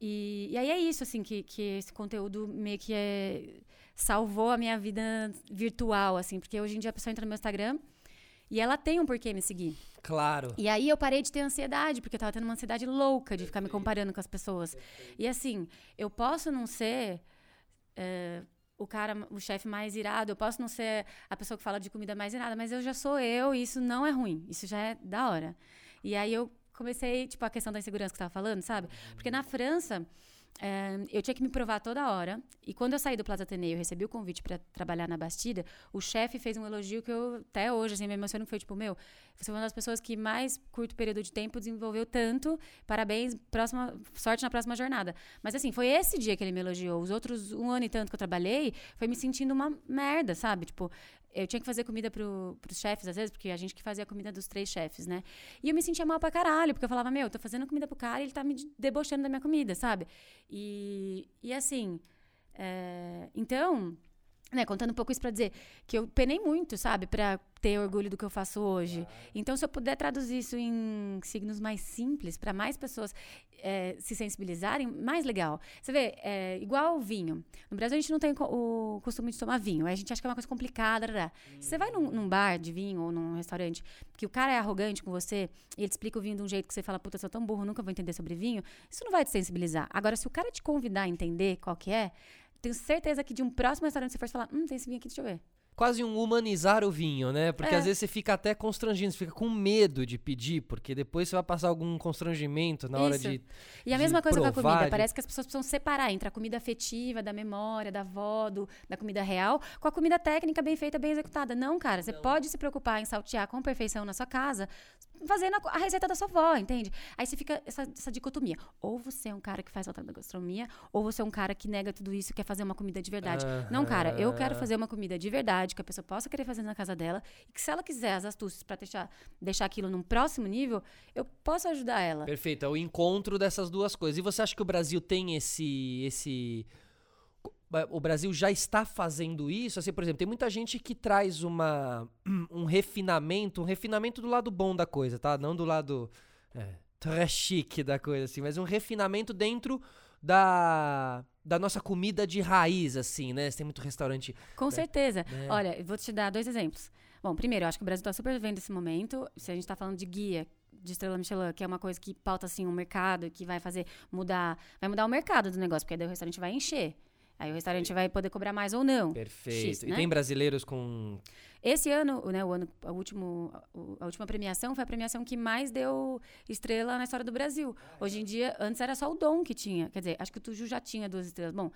E, e aí é isso, assim, que, que esse conteúdo meio que é, salvou a minha vida virtual, assim, porque hoje em dia a pessoa entra no meu Instagram e ela tem um porquê me seguir. Claro. E aí eu parei de ter ansiedade, porque eu tava tendo uma ansiedade louca de ficar me comparando com as pessoas. E assim, eu posso não ser eh, o cara, o chefe mais irado, eu posso não ser a pessoa que fala de comida mais irada, mas eu já sou eu e isso não é ruim. Isso já é da hora. E aí eu comecei, tipo, a questão da insegurança que você tava falando, sabe? Porque na França, eu tinha que me provar toda hora. E quando eu saí do Plaza Ateneu e recebi o convite para trabalhar na Bastida, o chefe fez um elogio que eu, até hoje, assim, me emociono, que foi tipo, meu, você foi uma das pessoas que mais curto período de tempo desenvolveu tanto. Parabéns, próxima sorte na próxima jornada. Mas assim, foi esse dia que ele me elogiou. Os outros um ano e tanto que eu trabalhei, foi me sentindo uma merda, sabe? Tipo, eu tinha que fazer comida pro, pros chefes, às vezes, porque a gente que fazia a comida dos três chefes, né? E eu me sentia mal pra caralho, porque eu falava, meu, eu tô fazendo comida pro cara e ele tá me debochando da minha comida, sabe? E, e assim, é, então né, contando um pouco isso para dizer que eu penei muito, sabe, para ter orgulho do que eu faço hoje. Então, se eu puder traduzir isso em signos mais simples, para mais pessoas é, se sensibilizarem, mais legal. Você vê, é, igual o vinho. No Brasil, a gente não tem o costume de tomar vinho. A gente acha que é uma coisa complicada. Hum. Você vai num, num, bar de vinho ou num restaurante que o cara é arrogante com você e ele te explica o vinho de um jeito que você fala, puta, sou tão burro, nunca vou entender sobre vinho. Isso não vai te sensibilizar. Agora, se o cara te convidar a entender qual que é, tenho certeza que de um próximo restaurante você for falar, hum, tem esse vinho aqui, deixa eu ver quase um humanizar o vinho, né? Porque é. às vezes você fica até constrangido, você fica com medo de pedir, porque depois você vai passar algum constrangimento na hora de. E a mesma coisa provar, com a comida. De... Parece que as pessoas precisam separar entre a comida afetiva, da memória, da avó, do, da comida real, com a comida técnica bem feita, bem executada. Não, cara, você Não. pode se preocupar em saltear com perfeição na sua casa, fazendo a, a, receita da sua avó, entende? Aí você fica essa, essa, dicotomia. Ou você é um cara que faz alta gastronomia, ou você é um cara que nega tudo isso e quer fazer uma comida de verdade. Não, cara, eu quero fazer uma comida de verdade, que a pessoa possa querer fazer na casa dela, e que se ela quiser as astúcias para deixar, deixar aquilo num próximo nível, eu posso ajudar ela. Perfeito, é o encontro dessas duas coisas. E você acha que o Brasil tem esse esse o Brasil já está fazendo isso? Assim, por exemplo, tem muita gente que traz uma, um refinamento, um refinamento do lado bom da coisa, tá? Não do lado é, chique da coisa, assim, mas um refinamento dentro da, da nossa comida de raiz, assim, né? Você tem muito restaurante. Com né? certeza. É. Olha, vou te dar dois exemplos. Bom, primeiro, eu acho que o Brasil está super vivendo esse momento. Se a gente está falando de guia, de estrela Michelin, que é uma coisa que pauta assim um mercado, que vai fazer mudar, vai mudar o mercado do negócio, porque daí o restaurante vai encher. Aí o restaurante vai poder cobrar mais ou não. Perfeito. X, né? E tem brasileiros com. Esse ano, né, o ano, a, último, a última premiação foi a premiação que mais deu estrela na história do Brasil. Hoje em dia, antes era só o Dom que tinha. Quer dizer, acho que o Tuju já tinha duas estrelas. Bom,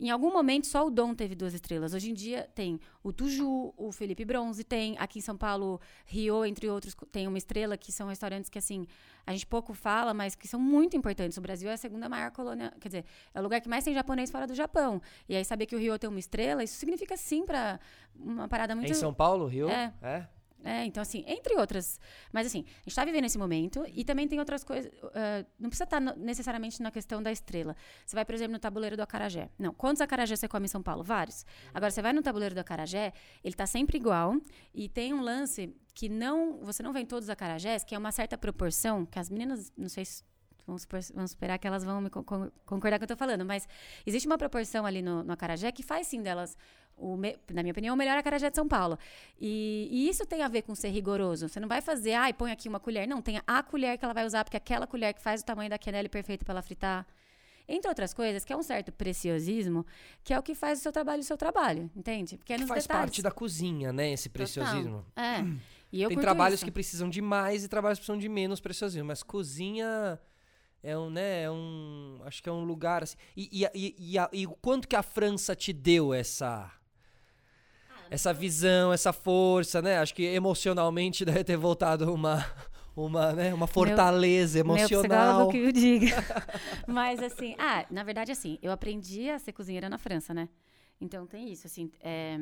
em algum momento, só o Dom teve duas estrelas. Hoje em dia, tem o Tuju, o Felipe Bronze, tem aqui em São Paulo, Rio, entre outros, tem uma estrela, que são restaurantes que, assim, a gente pouco fala, mas que são muito importantes. O Brasil é a segunda maior colônia, quer dizer, é o lugar que mais tem japonês fora do Japão. E aí, saber que o Rio tem uma estrela, isso significa, sim, para uma parada muito... Em São Paulo, Rio? É. É? É, então, assim, entre outras. Mas, assim, a gente está vivendo esse momento e também tem outras coisas. Uh, não precisa estar tá necessariamente na questão da estrela. Você vai, por exemplo, no tabuleiro do Acarajé. Não, quantos Acarajé você come em São Paulo? Vários. Agora, você vai no tabuleiro do Acarajé, ele está sempre igual e tem um lance que não. Você não vê em todos os Acarajés, que é uma certa proporção, que as meninas, não sei se Vamos, vamos, esperar que elas vão me concordar com o que eu estou falando. Mas existe uma proporção ali no, no acarajé que faz sim delas o, na minha opinião, o melhor acarajé de São Paulo. E, e, isso tem a ver com ser rigoroso. Você não vai fazer, ai, põe aqui uma colher. Não, tem a colher que ela vai usar, porque aquela colher que faz o tamanho da quenelle perfeito para ela fritar. Entre outras coisas, que é um certo preciosismo, que é o que faz o seu trabalho o seu trabalho, entende? Porque é que faz detalhes. parte da cozinha, né? Esse preciosismo. Total. É. E eu Tem trabalhos isso. que precisam de mais e trabalhos que precisam de menos preciosismo. Mas cozinha é um, né, é um, acho que é um lugar assim. E, e, e, e, o quanto que a França te deu essa essa visão, essa força, né? Acho que emocionalmente deve ter voltado uma uma, né, uma fortaleza meu, emocional. Meu que eu diga. Mas assim, ah, na verdade assim, eu aprendi a ser cozinheira na França, né? Então tem isso, assim, é,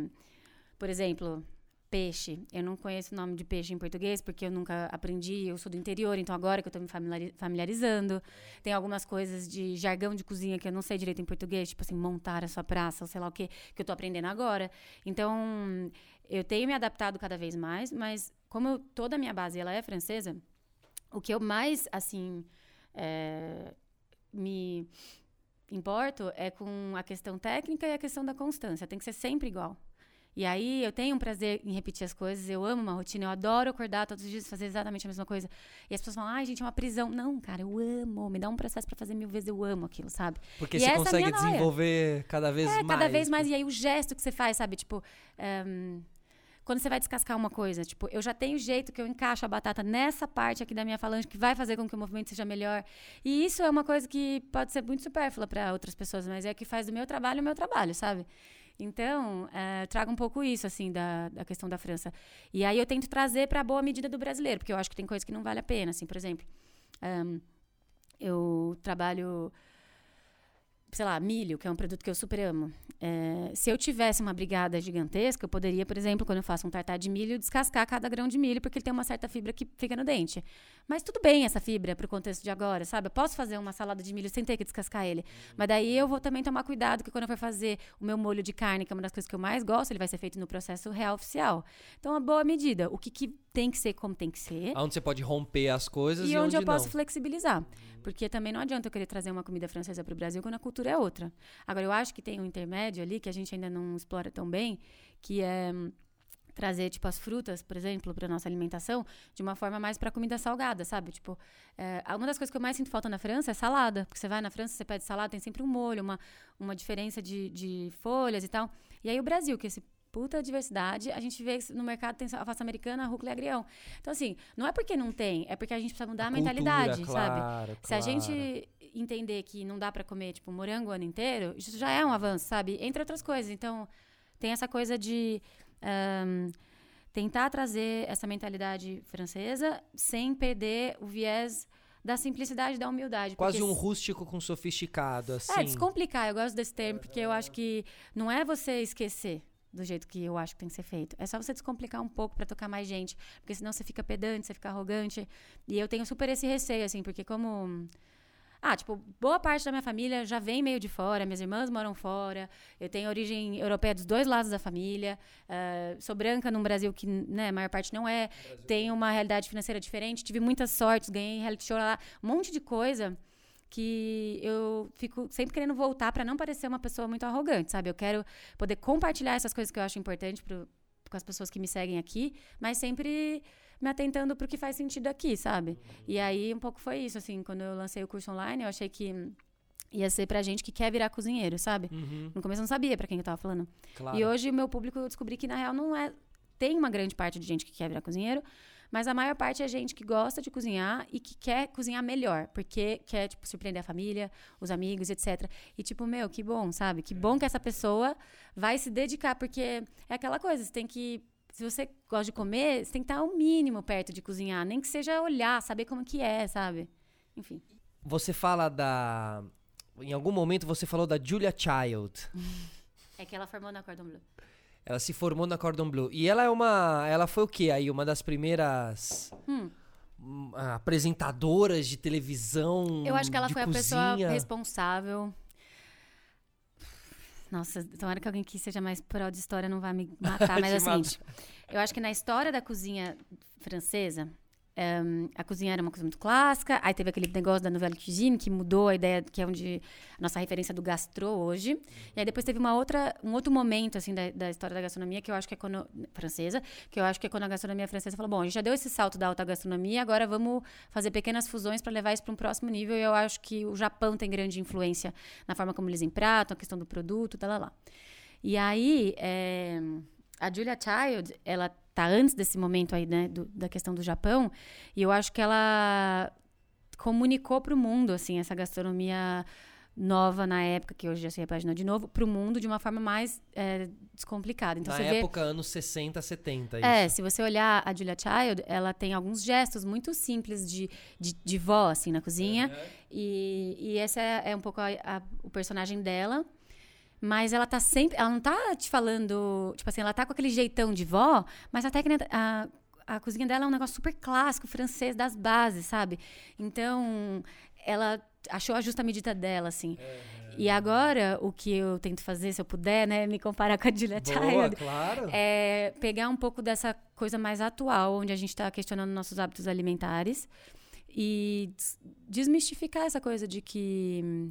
por exemplo, peixe. Eu não conheço o nome de peixe em português porque eu nunca aprendi. Eu sou do interior, então agora que eu estou me familiarizando. Tem algumas coisas de jargão de cozinha que eu não sei direito em português, tipo assim, montar a sua praça, ou sei lá o quê, que eu estou aprendendo agora. Então, eu tenho me adaptado cada vez mais, mas como eu, toda a minha base ela é francesa, o que eu mais, assim, é, me importo é com a questão técnica e a questão da constância. Tem que ser sempre igual. E aí eu tenho um prazer em repetir as coisas, eu amo uma rotina, eu adoro acordar todos os dias e fazer exatamente a mesma coisa. E as pessoas falam, ai, gente, é uma prisão. Não, cara, eu amo, me dá um processo para fazer mil vezes, eu amo aquilo, sabe? Porque e você é consegue desenvolver cada vez é, mais. cada vez mais. E aí o gesto que você faz, sabe? Tipo, um, ehm, quando você vai descascar uma coisa, tipo, eu já tenho jeito que eu encaixo a batata nessa parte aqui da minha falange que vai fazer com que o movimento seja melhor. E isso é uma coisa que pode ser muito supérflua para outras pessoas, mas é que faz do meu trabalho o meu trabalho, sabe? Então, é, trago um pouco isso, assim, da, da questão da França. E aí eu tento trazer para a boa medida do brasileiro, porque eu acho que tem coisa que não vale a pena, assim, por exemplo. Um, eu trabalho sei lá, milho, que é um produto que eu super amo. É, se eu tivesse uma brigada gigantesca, eu poderia, por exemplo, quando eu faço um tartar de milho, descascar cada grão de milho, porque ele tem uma certa fibra que fica no dente. Mas tudo bem essa fibra para o contexto de agora, sabe? Eu posso fazer uma salada de milho sem ter que descascar ele. Mas daí eu vou também tomar cuidado que quando eu for fazer o meu molho de carne, que é uma das coisas que eu mais gosto, ele vai ser feito no processo real oficial. Então, uma boa medida. O que, que tem que ser como tem que ser. Onde você pode romper as coisas e, e onde, onde eu posso não. flexibilizar. Porque também não adianta eu querer trazer uma comida francesa para o Brasil quando a cultura é outra. Agora, eu acho que tem um intermédio ali que a gente ainda não explora tão bem, que é hum, trazer tipo as frutas, por exemplo, para nossa alimentação de uma forma mais para comida salgada, sabe? Tipo, é, uma das coisas que eu mais sinto falta na França é salada, porque você vai na França, você pede salada, tem sempre um molho, uma, uma diferença de, de folhas e tal. E aí o Brasil, que esse puta diversidade. A gente vê no mercado tem alface americana, rúcula e agrião. Então, assim, não é porque não tem, é porque a gente precisa mudar a, a mentalidade, cultura, sabe? Claro, Se a gente entender que não dá para comer, tipo, morango o ano inteiro, isso já é um avanço, sabe? Entre outras coisas. Então, tem essa coisa de... Um, tentar trazer essa mentalidade francesa sem perder o viés da simplicidade da humildade. Quase um rústico com sofisticado, assim. É, descomplicar. Eu gosto desse termo, porque eu acho que não é você esquecer do jeito que eu acho que tem que ser feito. É só você descomplicar um pouco para tocar mais gente, porque senão você fica pedante, você fica arrogante. E eu tenho super esse receio, assim, porque como. Ah, tipo, boa parte da minha família já vem meio de fora, minhas irmãs moram fora, eu tenho origem europeia dos dois lados da família, uh, sou branca num Brasil que, né, a maior parte não é, tenho uma realidade financeira diferente, tive muitas sortes, ganhei reality show lá, um monte de coisa que eu fico sempre querendo voltar para não parecer uma pessoa muito arrogante, sabe? Eu quero poder compartilhar essas coisas que eu acho importante pro, com as pessoas que me seguem aqui, mas sempre me atentando para o que faz sentido aqui, sabe? E aí um pouco foi isso, assim, quando eu lancei o curso online, eu achei que ia ser pra gente que quer virar cozinheiro, sabe? Uhum. No começo eu não sabia para quem eu tava falando. Claro. E hoje o meu público eu descobri que na real não é tem uma grande parte de gente que quer virar cozinheiro, mas a maior parte é gente que gosta de cozinhar e que quer cozinhar melhor, porque quer, tipo, surpreender a família, os amigos, etc. E, tipo, meu, que bom, sabe? Que bom que essa pessoa vai se dedicar, porque é aquela coisa, você tem que. Se você gosta de comer, você tem que estar ao mínimo perto de cozinhar, nem que seja olhar, saber como que é, sabe? Enfim. Você fala da. Em algum momento você falou da Julia Child. É que ela formou na Cordon Bleu. Ela se formou na Cordon Bleu. E ela é uma. Ela foi o quê aí? Uma das primeiras. Hum. Apresentadoras de televisão. Eu acho que ela foi cozinha. a pessoa responsável. Nossa, tomara que alguém que seja mais pró de história não vá me matar, mas é o seguinte. Eu acho que na história da cozinha francesa, um, a cozinha era uma coisa muito clássica, aí teve aquele negócio da nouvelle cuisine, que mudou a ideia, que é onde a nossa referência do gastro hoje. E aí depois teve uma outra, um outro momento, assim, da, da história da gastronomia, que eu acho que é quando, francesa, que eu acho que é quando a gastronomia francesa falou, bom, a gente já deu esse salto da alta gastronomia, agora vamos fazer pequenas fusões para levar isso para um próximo nível, e eu acho que o Japão tem grande influência na forma como eles empratam, a questão do produto, tal, lá, lá. E aí, é, a Julia Child, ela tá antes desse momento aí, né, do, da questão do Japão, e eu acho que ela comunicou para o mundo, assim, essa gastronomia nova na época, que hoje já se repagina de novo, para o mundo de uma forma mais é, descomplicada. Então, na época, vê... anos 60, 70. É, isso. se você olhar a Julia Child, ela tem alguns gestos muito simples de, de, de vó, assim, na cozinha. Uhum. E, e esse é, é um pouco a, a, o personagem dela. Mas ela tá sempre. Ela não tá te falando. Tipo assim, ela tá com aquele jeitão de vó, mas a técnica. A, a cozinha dela é um negócio super clássico, francês, das bases, sabe? Então, ela achou a justa medida dela, assim. E agora, o que eu tento fazer, se eu puder, né, me comparar com a Julia Boa, Child, claro. é pegar um pouco dessa coisa mais atual, onde a gente está questionando nossos hábitos alimentares e des- desmistificar essa coisa de que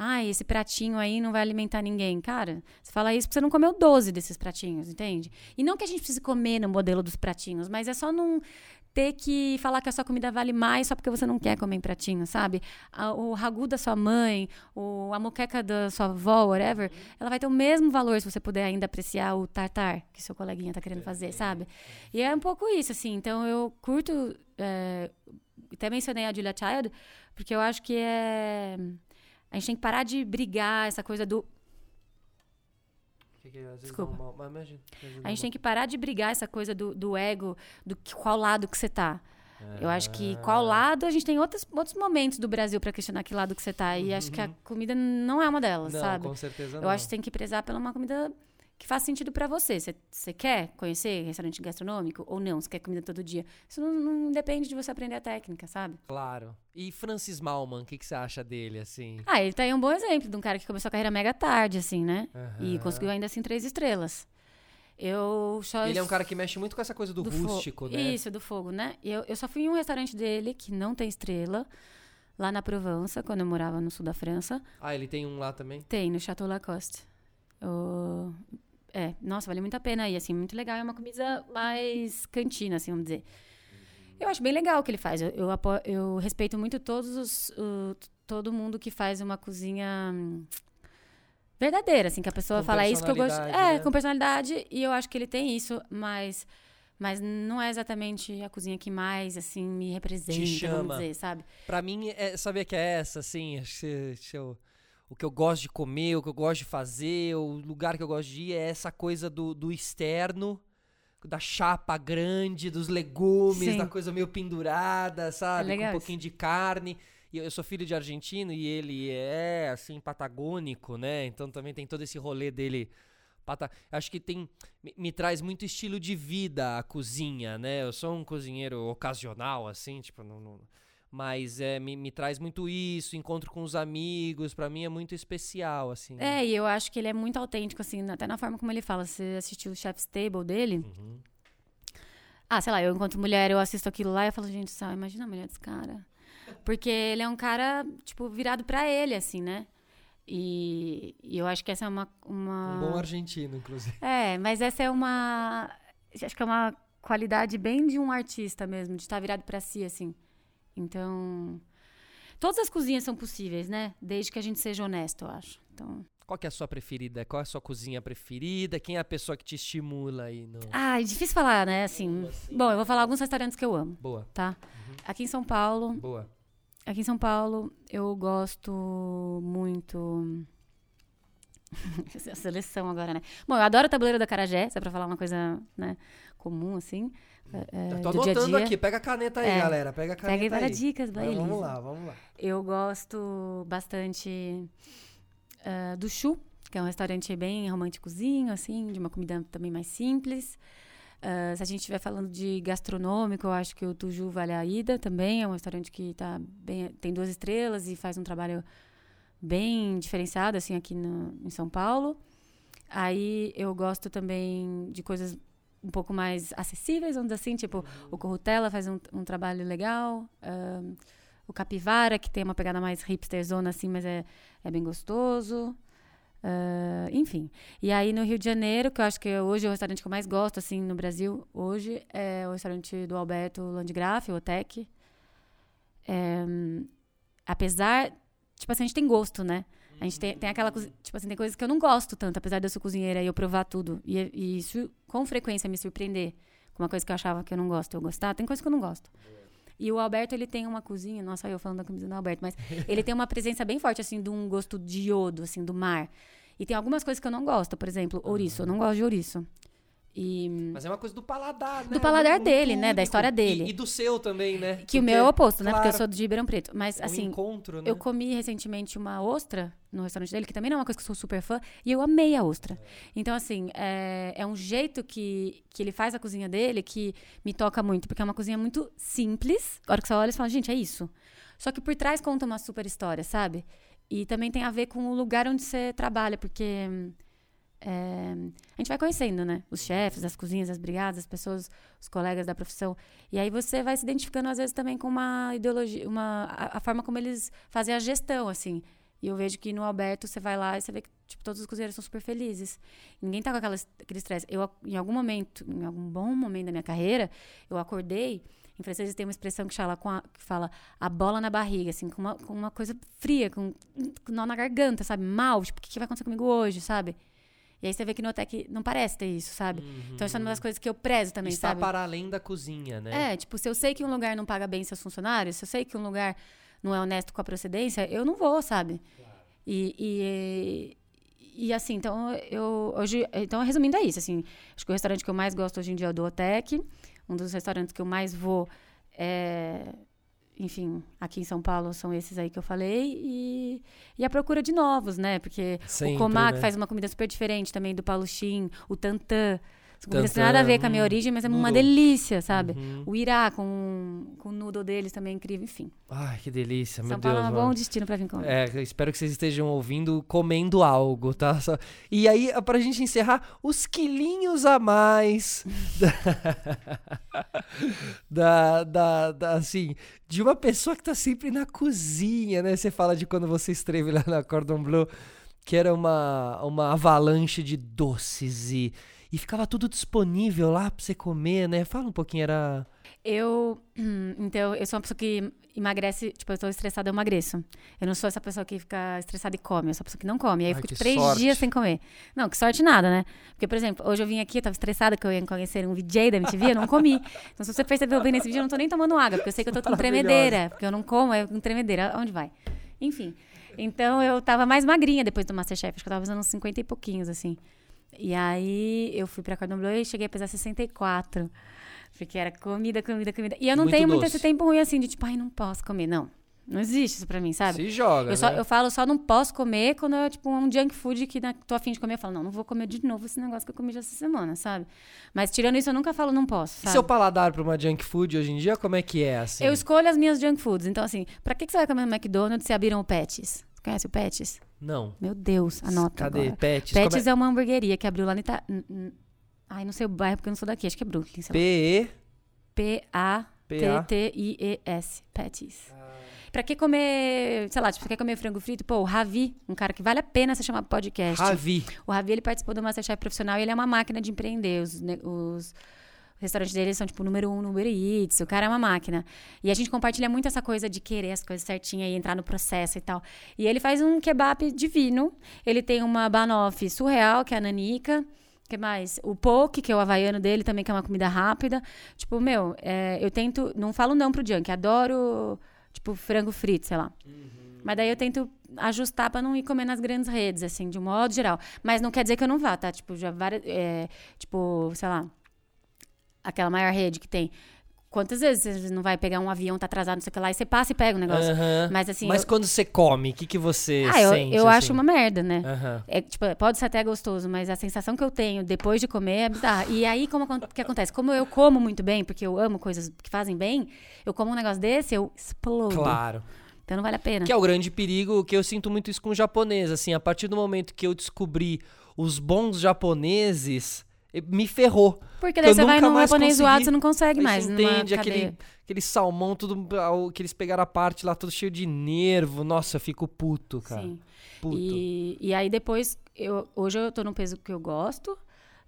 ah, esse pratinho aí não vai alimentar ninguém. Cara, você fala isso porque você não comeu 12 desses pratinhos, entende? E não que a gente precise comer no modelo dos pratinhos, mas é só não ter que falar que a sua comida vale mais só porque você não quer comer em pratinho, sabe? O ragu da sua mãe, o, a moqueca da sua avó, whatever, ela vai ter o mesmo valor se você puder ainda apreciar o tartar que seu coleguinha tá querendo fazer, sabe? E é um pouco isso, assim. Então, eu curto... é, até mencionei a Julia Child, porque eu acho que é... A gente tem que parar de brigar essa coisa do. Que que às vezes Desculpa. mal- mas imagina, A gente tem que parar de brigar essa coisa do, do ego, do que- qual lado que você tá. Eu acho que qual lado, a gente tem outros, outros momentos do Brasil para questionar que lado que você tá. E acho que a comida não é uma delas, Não, sabe? com certeza Eu não. acho que tem que prezar pela uma comida que faz sentido pra você. Você- quer conhecer restaurante gastronômico ou não? Você quer comida todo dia? Isso não, não depende de você aprender a técnica, sabe? Claro. E Francis Malman, o que, que você acha dele, assim? Ah, ele tá aí um bom exemplo de um cara que começou a carreira mega tarde, assim, né? E Aham. conseguiu ainda assim três estrelas. Eu só. Ele é um cara que mexe muito com essa coisa do, do fo- rústico, né? Isso, do fogo, né? E eu, eu só fui em um restaurante dele que não tem estrela, lá na Provença, quando eu morava no sul da França. Ah, ele tem um lá também? Tem, no Chateau Lacoste. O- É, nossa, vale muito a pena ir, assim, muito legal. É uma comida mais cantina, assim, vamos dizer. Eu acho bem legal o que ele faz. Eu, eu, eu respeito muito todos os... o- todo mundo que faz uma cozinha hum, verdadeira, assim, que a pessoa fala, é isso que eu gosto. É, né? com personalidade, e eu acho que ele tem isso, mas... Mas não é exatamente a cozinha que mais, assim, me representa, chama. vamos dizer, sabe? Pra mim, é, sabia que é essa, assim, acho que se eu- o que eu gosto de comer, o que eu gosto de fazer, o lugar que eu gosto de ir é essa coisa do, do externo, da chapa grande, dos legumes, Sim. da coisa meio pendurada, sabe? Com um pouquinho de carne. E eu, eu sou filho de argentino e ele é, assim, patagônico, né? Então também tem todo esse rolê dele. pata- Acho que tem. Me, me traz muito estilo de vida a cozinha, né? Eu sou um cozinheiro ocasional, assim, tipo, não. não- mas é, me, me traz muito isso, encontro com os amigos, pra mim é muito especial, assim. É, e eu acho que ele é muito autêntico, assim, até na forma como ele fala. Você assistiu o Chef's Table dele? Uhum. Ah, sei lá, eu enquanto mulher, eu assisto aquilo lá e eu falo, gente, só, imagina a mulher desse cara. Porque ele é um cara, tipo, virado pra ele, assim, né? E, e eu acho que essa é uma... uma... Um bom argentino, inclusive. É, mas essa é uma... Acho que é uma qualidade bem de um artista mesmo, de estar virado pra si, assim. Então... Todas as cozinhas são possíveis, né? Desde que a gente seja honesto, eu acho. Então... Qual que é a sua preferida? Qual é a sua cozinha preferida? Quem é a pessoa que te estimula aí? No... Ah, é difícil falar, né? Assim. Bom, eu vou falar alguns restaurantes que eu amo, Boa, tá? Aqui em São Paulo, boa. aqui em São Paulo, eu gosto muito. É a seleção agora, né? Bom, eu adoro o tabuleiro da Carajé, se é pra falar uma coisa, né, comum, assim. é, Eu tô do dia a anotando dia. aqui, pega a caneta aí, É. galera. Pega a caneta Pega aí para aí. dicas, vai, Mas Vamos lá, vamos lá. Eu gosto bastante ah, do Chu, que é um restaurante bem românticozinho, assim, de uma comida também mais simples. Ah, se a gente estiver falando de gastronômico, eu acho que o Tuju vale a ida também. É um restaurante que tá bem, tem duas estrelas e faz um trabalho bem diferenciado, assim, aqui no, em São Paulo. Aí eu gosto também de coisas um pouco mais acessíveis, vamos dizer assim, tipo o Corrutela faz um, um trabalho legal. ah, o Capivara, que tem uma pegada mais hipsterzona, assim, mas é, é bem gostoso. Ah, enfim. E aí no Rio de Janeiro, que eu acho que hoje é o restaurante que eu mais gosto, assim, no Brasil, hoje, é o restaurante do Alberto Landgraf, o Otec. É, apesar, tipo assim, a gente tem gosto, né? A gente tem, tem aquela coisa, tipo assim, tem coisas que eu não gosto tanto, apesar de eu ser cozinheira e eu provar tudo. E, e isso, com frequência, me surpreender com uma coisa que eu achava que eu não gosto, eu gostar. Tem coisa que eu não gosto. E o Alberto, ele tem uma cozinha, nossa, eu falando da comida do Alberto, mas ele tem uma presença bem forte, assim, de um gosto de iodo, assim, do mar. E tem algumas coisas que eu não gosto, por exemplo, ouriço. Eu não gosto de ouriço. E Mas é uma coisa do paladar, né? Do paladar dele, né? Da história dele. E, e do seu também, né? que o meu é o oposto, né? Porque eu sou de Ribeirão Preto. Mas, assim, encontro, né? eu comi recentemente uma ostra no restaurante dele, que também não é uma coisa que eu sou super fã, e eu amei a ostra. Então, assim, é, é um jeito que, que ele faz a cozinha dele que me toca muito, porque é uma cozinha muito simples. A hora que você olha, você fala, gente, é isso. Só que por trás conta uma super história, sabe? E também tem a ver com o lugar onde você trabalha, porque é, a gente vai conhecendo, né? Os chefes, as cozinhas, as brigadas, as pessoas, os colegas da profissão. E aí você vai se identificando, às vezes, também com uma ideologia, uma, a, a forma como eles fazem a gestão, assim. E eu vejo que no Alberto você vai lá e você vê que tipo, todos os cozinheiros são super felizes. Ninguém tá com aquela, aquele estresse. Eu, em algum momento, em algum bom momento da minha carreira, eu acordei. Em francês tem uma expressão que fala, a, que fala a bola na barriga, assim, com uma, com uma coisa fria, com, com nó na garganta, sabe? Mal, tipo, o que, que vai acontecer comigo hoje, sabe? E aí você vê que no Otec não parece ter isso, sabe? Então isso é uma das coisas que eu prezo também, Está sabe? para além da cozinha, né? É, tipo, se eu sei que um lugar não paga bem seus funcionários, se eu sei que um lugar não é honesto com a procedência, eu não vou, sabe? E, e, e, assim, então eu hoje, então resumindo é isso, assim, acho que o restaurante que eu mais gosto hoje em dia é o do Otec, um dos restaurantes que eu mais vou É, enfim, aqui em São Paulo são esses aí que eu falei. E, e a procura de novos, né? Porque Sempre, o Comá, né? faz uma comida super diferente também do Paulo Shin, o Tantã. São Tantã, têm nada a ver com a minha origem, mas é uma delícia, sabe? Uhum. O Irá com, com o noodle deles também é incrível, enfim. Ai, que delícia, meu São Deus. Paulo é um mano. bom destino pra vir comer. É, espero que vocês estejam ouvindo comendo algo, tá? Só- E aí, pra gente encerrar, os quilinhos a mais da, da, da- assim, de uma pessoa que tá sempre na cozinha, né? Você fala de quando você esteve lá na Cordon Bleu, que era uma, uma avalanche de doces e, e ficava tudo disponível lá pra você comer, né? Fala um pouquinho, era... Eu, então, eu sou uma pessoa que emagrece, tipo, eu tô estressada, eu emagreço. Eu não sou essa pessoa que fica estressada e come, eu sou a pessoa que não come. Aí eu Ai, fico que três sorte. dias sem comer. Não, que sorte nada, né? Porque, por exemplo, hoje eu vim aqui, eu tava estressada que eu ia conhecer um VJ da MTV, eu não comi. Então, se você percebeu bem nesse vídeo, eu não tô nem tomando água, porque eu sei que eu tô com tremedeira. Porque eu não como, é com tremedeira. Onde vai? Enfim. Então, eu tava mais magrinha depois do Masterchef. Acho que eu tava pesando uns 50 e pouquinhos, assim. E aí, eu fui pra Cordon Bleu e cheguei a pesar 64. Porque era comida, comida, comida. E eu não Muito tenho muito doce. esse tempo ruim assim, de tipo, ai, não posso comer. Não. Não existe isso pra mim, sabe? Se joga, Eu, só, né? eu falo, só não posso comer quando é tipo um junk food que na, tô afim de comer. Eu falo, não, não vou comer de novo esse negócio que eu comi já essa semana, sabe? Mas tirando isso, eu nunca falo, não posso, E sabe? seu paladar pra uma junk food hoje em dia, como é que é, assim? Eu escolho as minhas junk foods. Então, assim, pra que, que você vai comer no McDonald's se abriram o Pets? Conhece o Pets? Não. Meu Deus, anota Cadê? agora. Pets? Pets Como é uma hamburgueria que abriu lá no Ita... n- Ai, não sei o bairro porque eu não sou daqui. Acho que é Brooklyn. P-E... P-A-T-T-I-E-S. Patties. Pra que comer, sei lá, tipo, você quer comer frango frito? Pô, o Ravi, um cara que vale a pena você chamar podcast. Ravi. O Ravi, ele participou do Masterchef profissional e ele é uma máquina de empreender. Os, ne- os restaurantes dele são, tipo, número um no Uber Eats. O cara é uma máquina. E a gente compartilha muito essa coisa de querer as coisas certinhas e entrar no processo e tal. E ele faz um kebab divino. Ele tem uma banoffee surreal, que é a nanica. O que mais? O poke, que é o havaiano dele também, que é uma comida rápida. Tipo, meu, é, eu tento... Não falo não pro junk. Adoro, tipo, frango frito, sei lá. Mas daí eu tento ajustar pra não ir comer nas grandes redes, assim, de um modo geral. Mas não quer dizer que eu não vá, tá? Tipo, já várias. é, tipo, sei lá. Aquela maior rede que tem. Quantas vezes você não vai pegar um avião, tá atrasado, não sei o que lá, e você passa e pega o negócio? Mas assim. Mas eu, quando você come, o que, que você ah, eu, sente? eu assim? acho uma merda, né? É, tipo, pode ser até gostoso, mas a sensação que eu tenho depois de comer é bizarra. E aí, como que acontece? Como eu como muito bem, porque eu amo coisas que fazem bem, eu como um negócio desse, eu explodo. Claro. Então não vale a pena. Que é o grande perigo, que eu sinto muito isso com o japonês. Assim, a partir do momento que eu descobri os bons japoneses, me ferrou. Porque que daí você vai num japonês zoado, você não consegue mais. você entende aquele, aquele salmão, tudo que eles pegaram a parte lá, todo cheio de nervo. Nossa, eu fico puto, cara. Sim. Puto. E, e aí depois, eu, hoje eu tô num peso que eu gosto,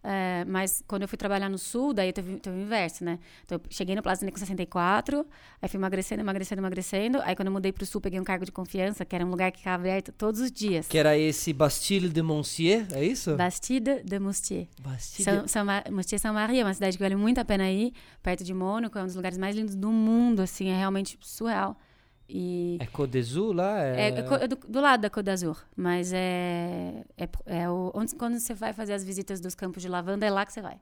é, mas quando eu fui trabalhar no sul, daí teve, teve o inverso, né? Então eu cheguei no Plaza Cine com 64, aí fui emagrecendo, emagrecendo, emagrecendo. Aí quando eu mudei pro sul, peguei um cargo de confiança, que era um lugar que ficava aberto todos os dias. Que era esse Bastille de Monsieur, é isso? Bastide de Moustier. Bastille. São, São, Ma- São Maria, uma cidade que vale muito a pena ir, perto de Mônaco, é um dos lugares mais lindos do mundo, assim, é realmente surreal. E É Côte d'Azur lá? É... É, co- do, do lado da Côte d'Azur, mas é, é, é o, onde, quando você vai fazer as visitas dos campos de lavanda, é lá que você vai.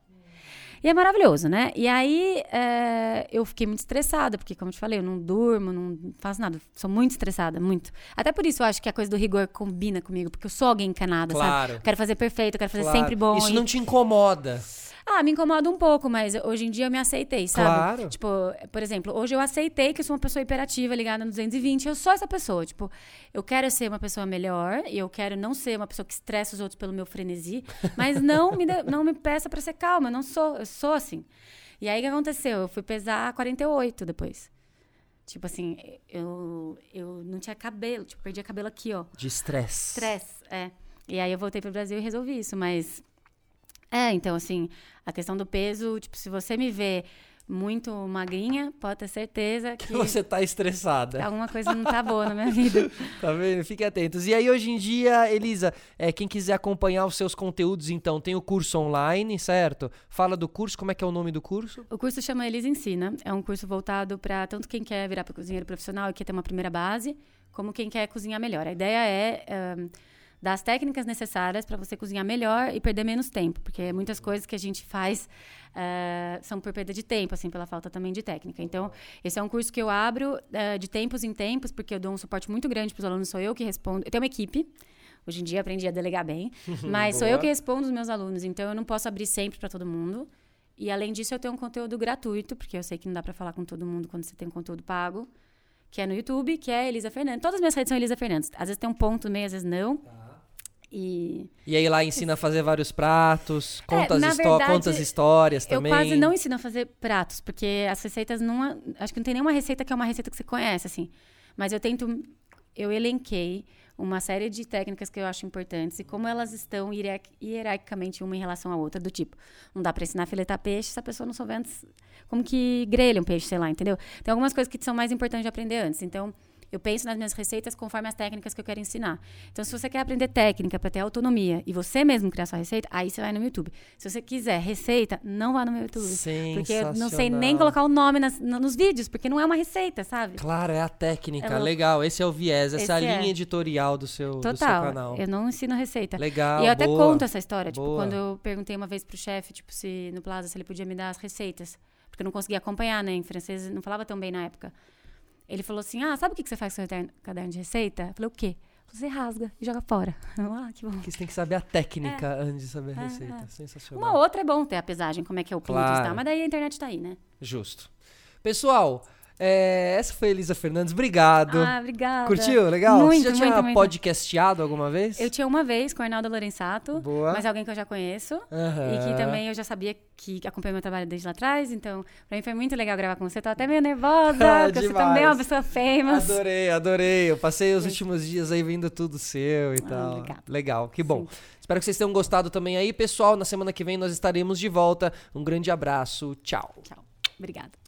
E é maravilhoso, né? E aí é, eu fiquei muito estressada, porque, como eu te falei, eu não durmo, não faço nada. Sou muito estressada, muito. Até por isso eu acho que a coisa do rigor combina comigo, porque eu sou alguém encanada, sabe? Claro. Eu quero fazer perfeito, eu quero fazer claro. sempre bom. Isso e- não te incomoda. Ah, me incomoda um pouco, mas hoje em dia eu me aceitei, sabe? Claro. Tipo, por exemplo, hoje eu aceitei que eu sou uma pessoa hiperativa, ligada no 220. Eu sou essa pessoa. Tipo, eu quero ser uma pessoa melhor e eu quero não ser uma pessoa que estressa os outros pelo meu frenesi, mas não me, dê- não me peça pra ser calma. Eu não sou, eu sou assim. E aí o que aconteceu? Eu fui pesar 48 depois. Tipo assim, eu, eu não tinha cabelo, tipo, perdi cabelo aqui, ó. De estresse. Estresse, é. E aí eu voltei pro Brasil e resolvi isso, mas. É, então, assim, a questão do peso, tipo, se você me vê muito magrinha, pode ter certeza que Você tá estressada. alguma coisa não tá boa na minha vida. Tá vendo? Fiquem atentos. E aí, hoje em dia, Elisa, é, quem quiser acompanhar os seus conteúdos, então, tem o curso online, certo? Fala do curso, como é que é o nome do curso? O curso chama Elis Ensina. É um curso voltado para tanto quem quer virar cozinheiro profissional e quer ter uma primeira base, como quem quer cozinhar melhor. A ideia é, das técnicas necessárias para você cozinhar melhor e perder menos tempo, porque muitas coisas que a gente faz uh, são por perda de tempo, assim, pela falta também de técnica. Então, esse é um curso que eu abro uh, de tempos em tempos, porque eu dou um suporte muito grande para os alunos, sou eu que respondo. Eu tenho uma equipe. Hoje em dia aprendi a delegar bem, mas sou eu que respondo os meus alunos, então eu não posso abrir sempre para todo mundo. E além disso, eu tenho um conteúdo gratuito, porque eu sei que não dá para falar com todo mundo quando você tem um conteúdo pago, que é no YouTube, que é Elisa Fernandes. Todas as minhas redes são Elisa Fernandes. Às vezes tem um ponto meio, às vezes não. Tá. E... e aí lá ensina a fazer vários pratos, conta, é, as, verdade, conta as histórias também. Eu quase não ensino a fazer pratos, porque as receitas não. Acho que não tem nenhuma receita que é uma receita que você conhece, assim. Mas eu tento. Eu elenquei uma série de técnicas que eu acho importantes e como elas estão hierarquicamente uma em relação à outra, do tipo, não dá para ensinar a filetar peixe se a pessoa não souber antes como que grelha um peixe, sei lá, entendeu? Tem algumas coisas que são mais importantes de aprender antes. Então, eu penso nas minhas receitas conforme as técnicas que eu quero ensinar. Então, se você quer aprender técnica para ter autonomia e você mesmo criar sua receita, aí você vai no YouTube. Se você quiser receita, não vá no meu YouTube. Porque eu não sei nem colocar o nome nas, nos vídeos, porque não é uma receita, sabe? Claro, é a técnica. É Legal. Esse é o viés, essa é a linha é. editorial do seu, Total. do seu canal. Eu não ensino receita. Legal. E eu até boa, conto essa história. Tipo, quando eu perguntei uma vez pro chefe, tipo, se no Plaza, se ele podia me dar as receitas. Porque eu não conseguia acompanhar, né? Em francês não falava tão bem na época. Ele falou assim: Ah, sabe o que você faz com o seu caderno de receita? Eu falei: O quê? Você rasga e joga fora. ah, que bom. Porque você tem que saber a técnica é. antes de saber a é, receita. É. Sensacional. Uma outra é bom ter a pesagem, como é que é o ponto claro. e tal. Mas daí a internet tá aí, né? Justo. Pessoal, é, essa foi a Elisa Fernandes, obrigado. Ah, obrigada. Curtiu? Legal? Muito, Você já muito, tinha muito. podcasteado alguma vez? Eu tinha uma vez com o Arnaldo Lorenzato, Boa. mas alguém que eu já conheço. Uhum. E que também eu já sabia que acompanha meu trabalho desde lá atrás. Então, pra mim foi muito legal gravar com você. Tô até meio nervosa, porque você também é uma pessoa famous. Adorei, adorei. Eu passei os últimos dias aí vendo tudo seu e ah, tal. Legal. legal, que bom. Sim. Espero que vocês tenham gostado também aí, pessoal. Na semana que vem nós estaremos de volta. Um grande abraço. Tchau. Tchau. Obrigada.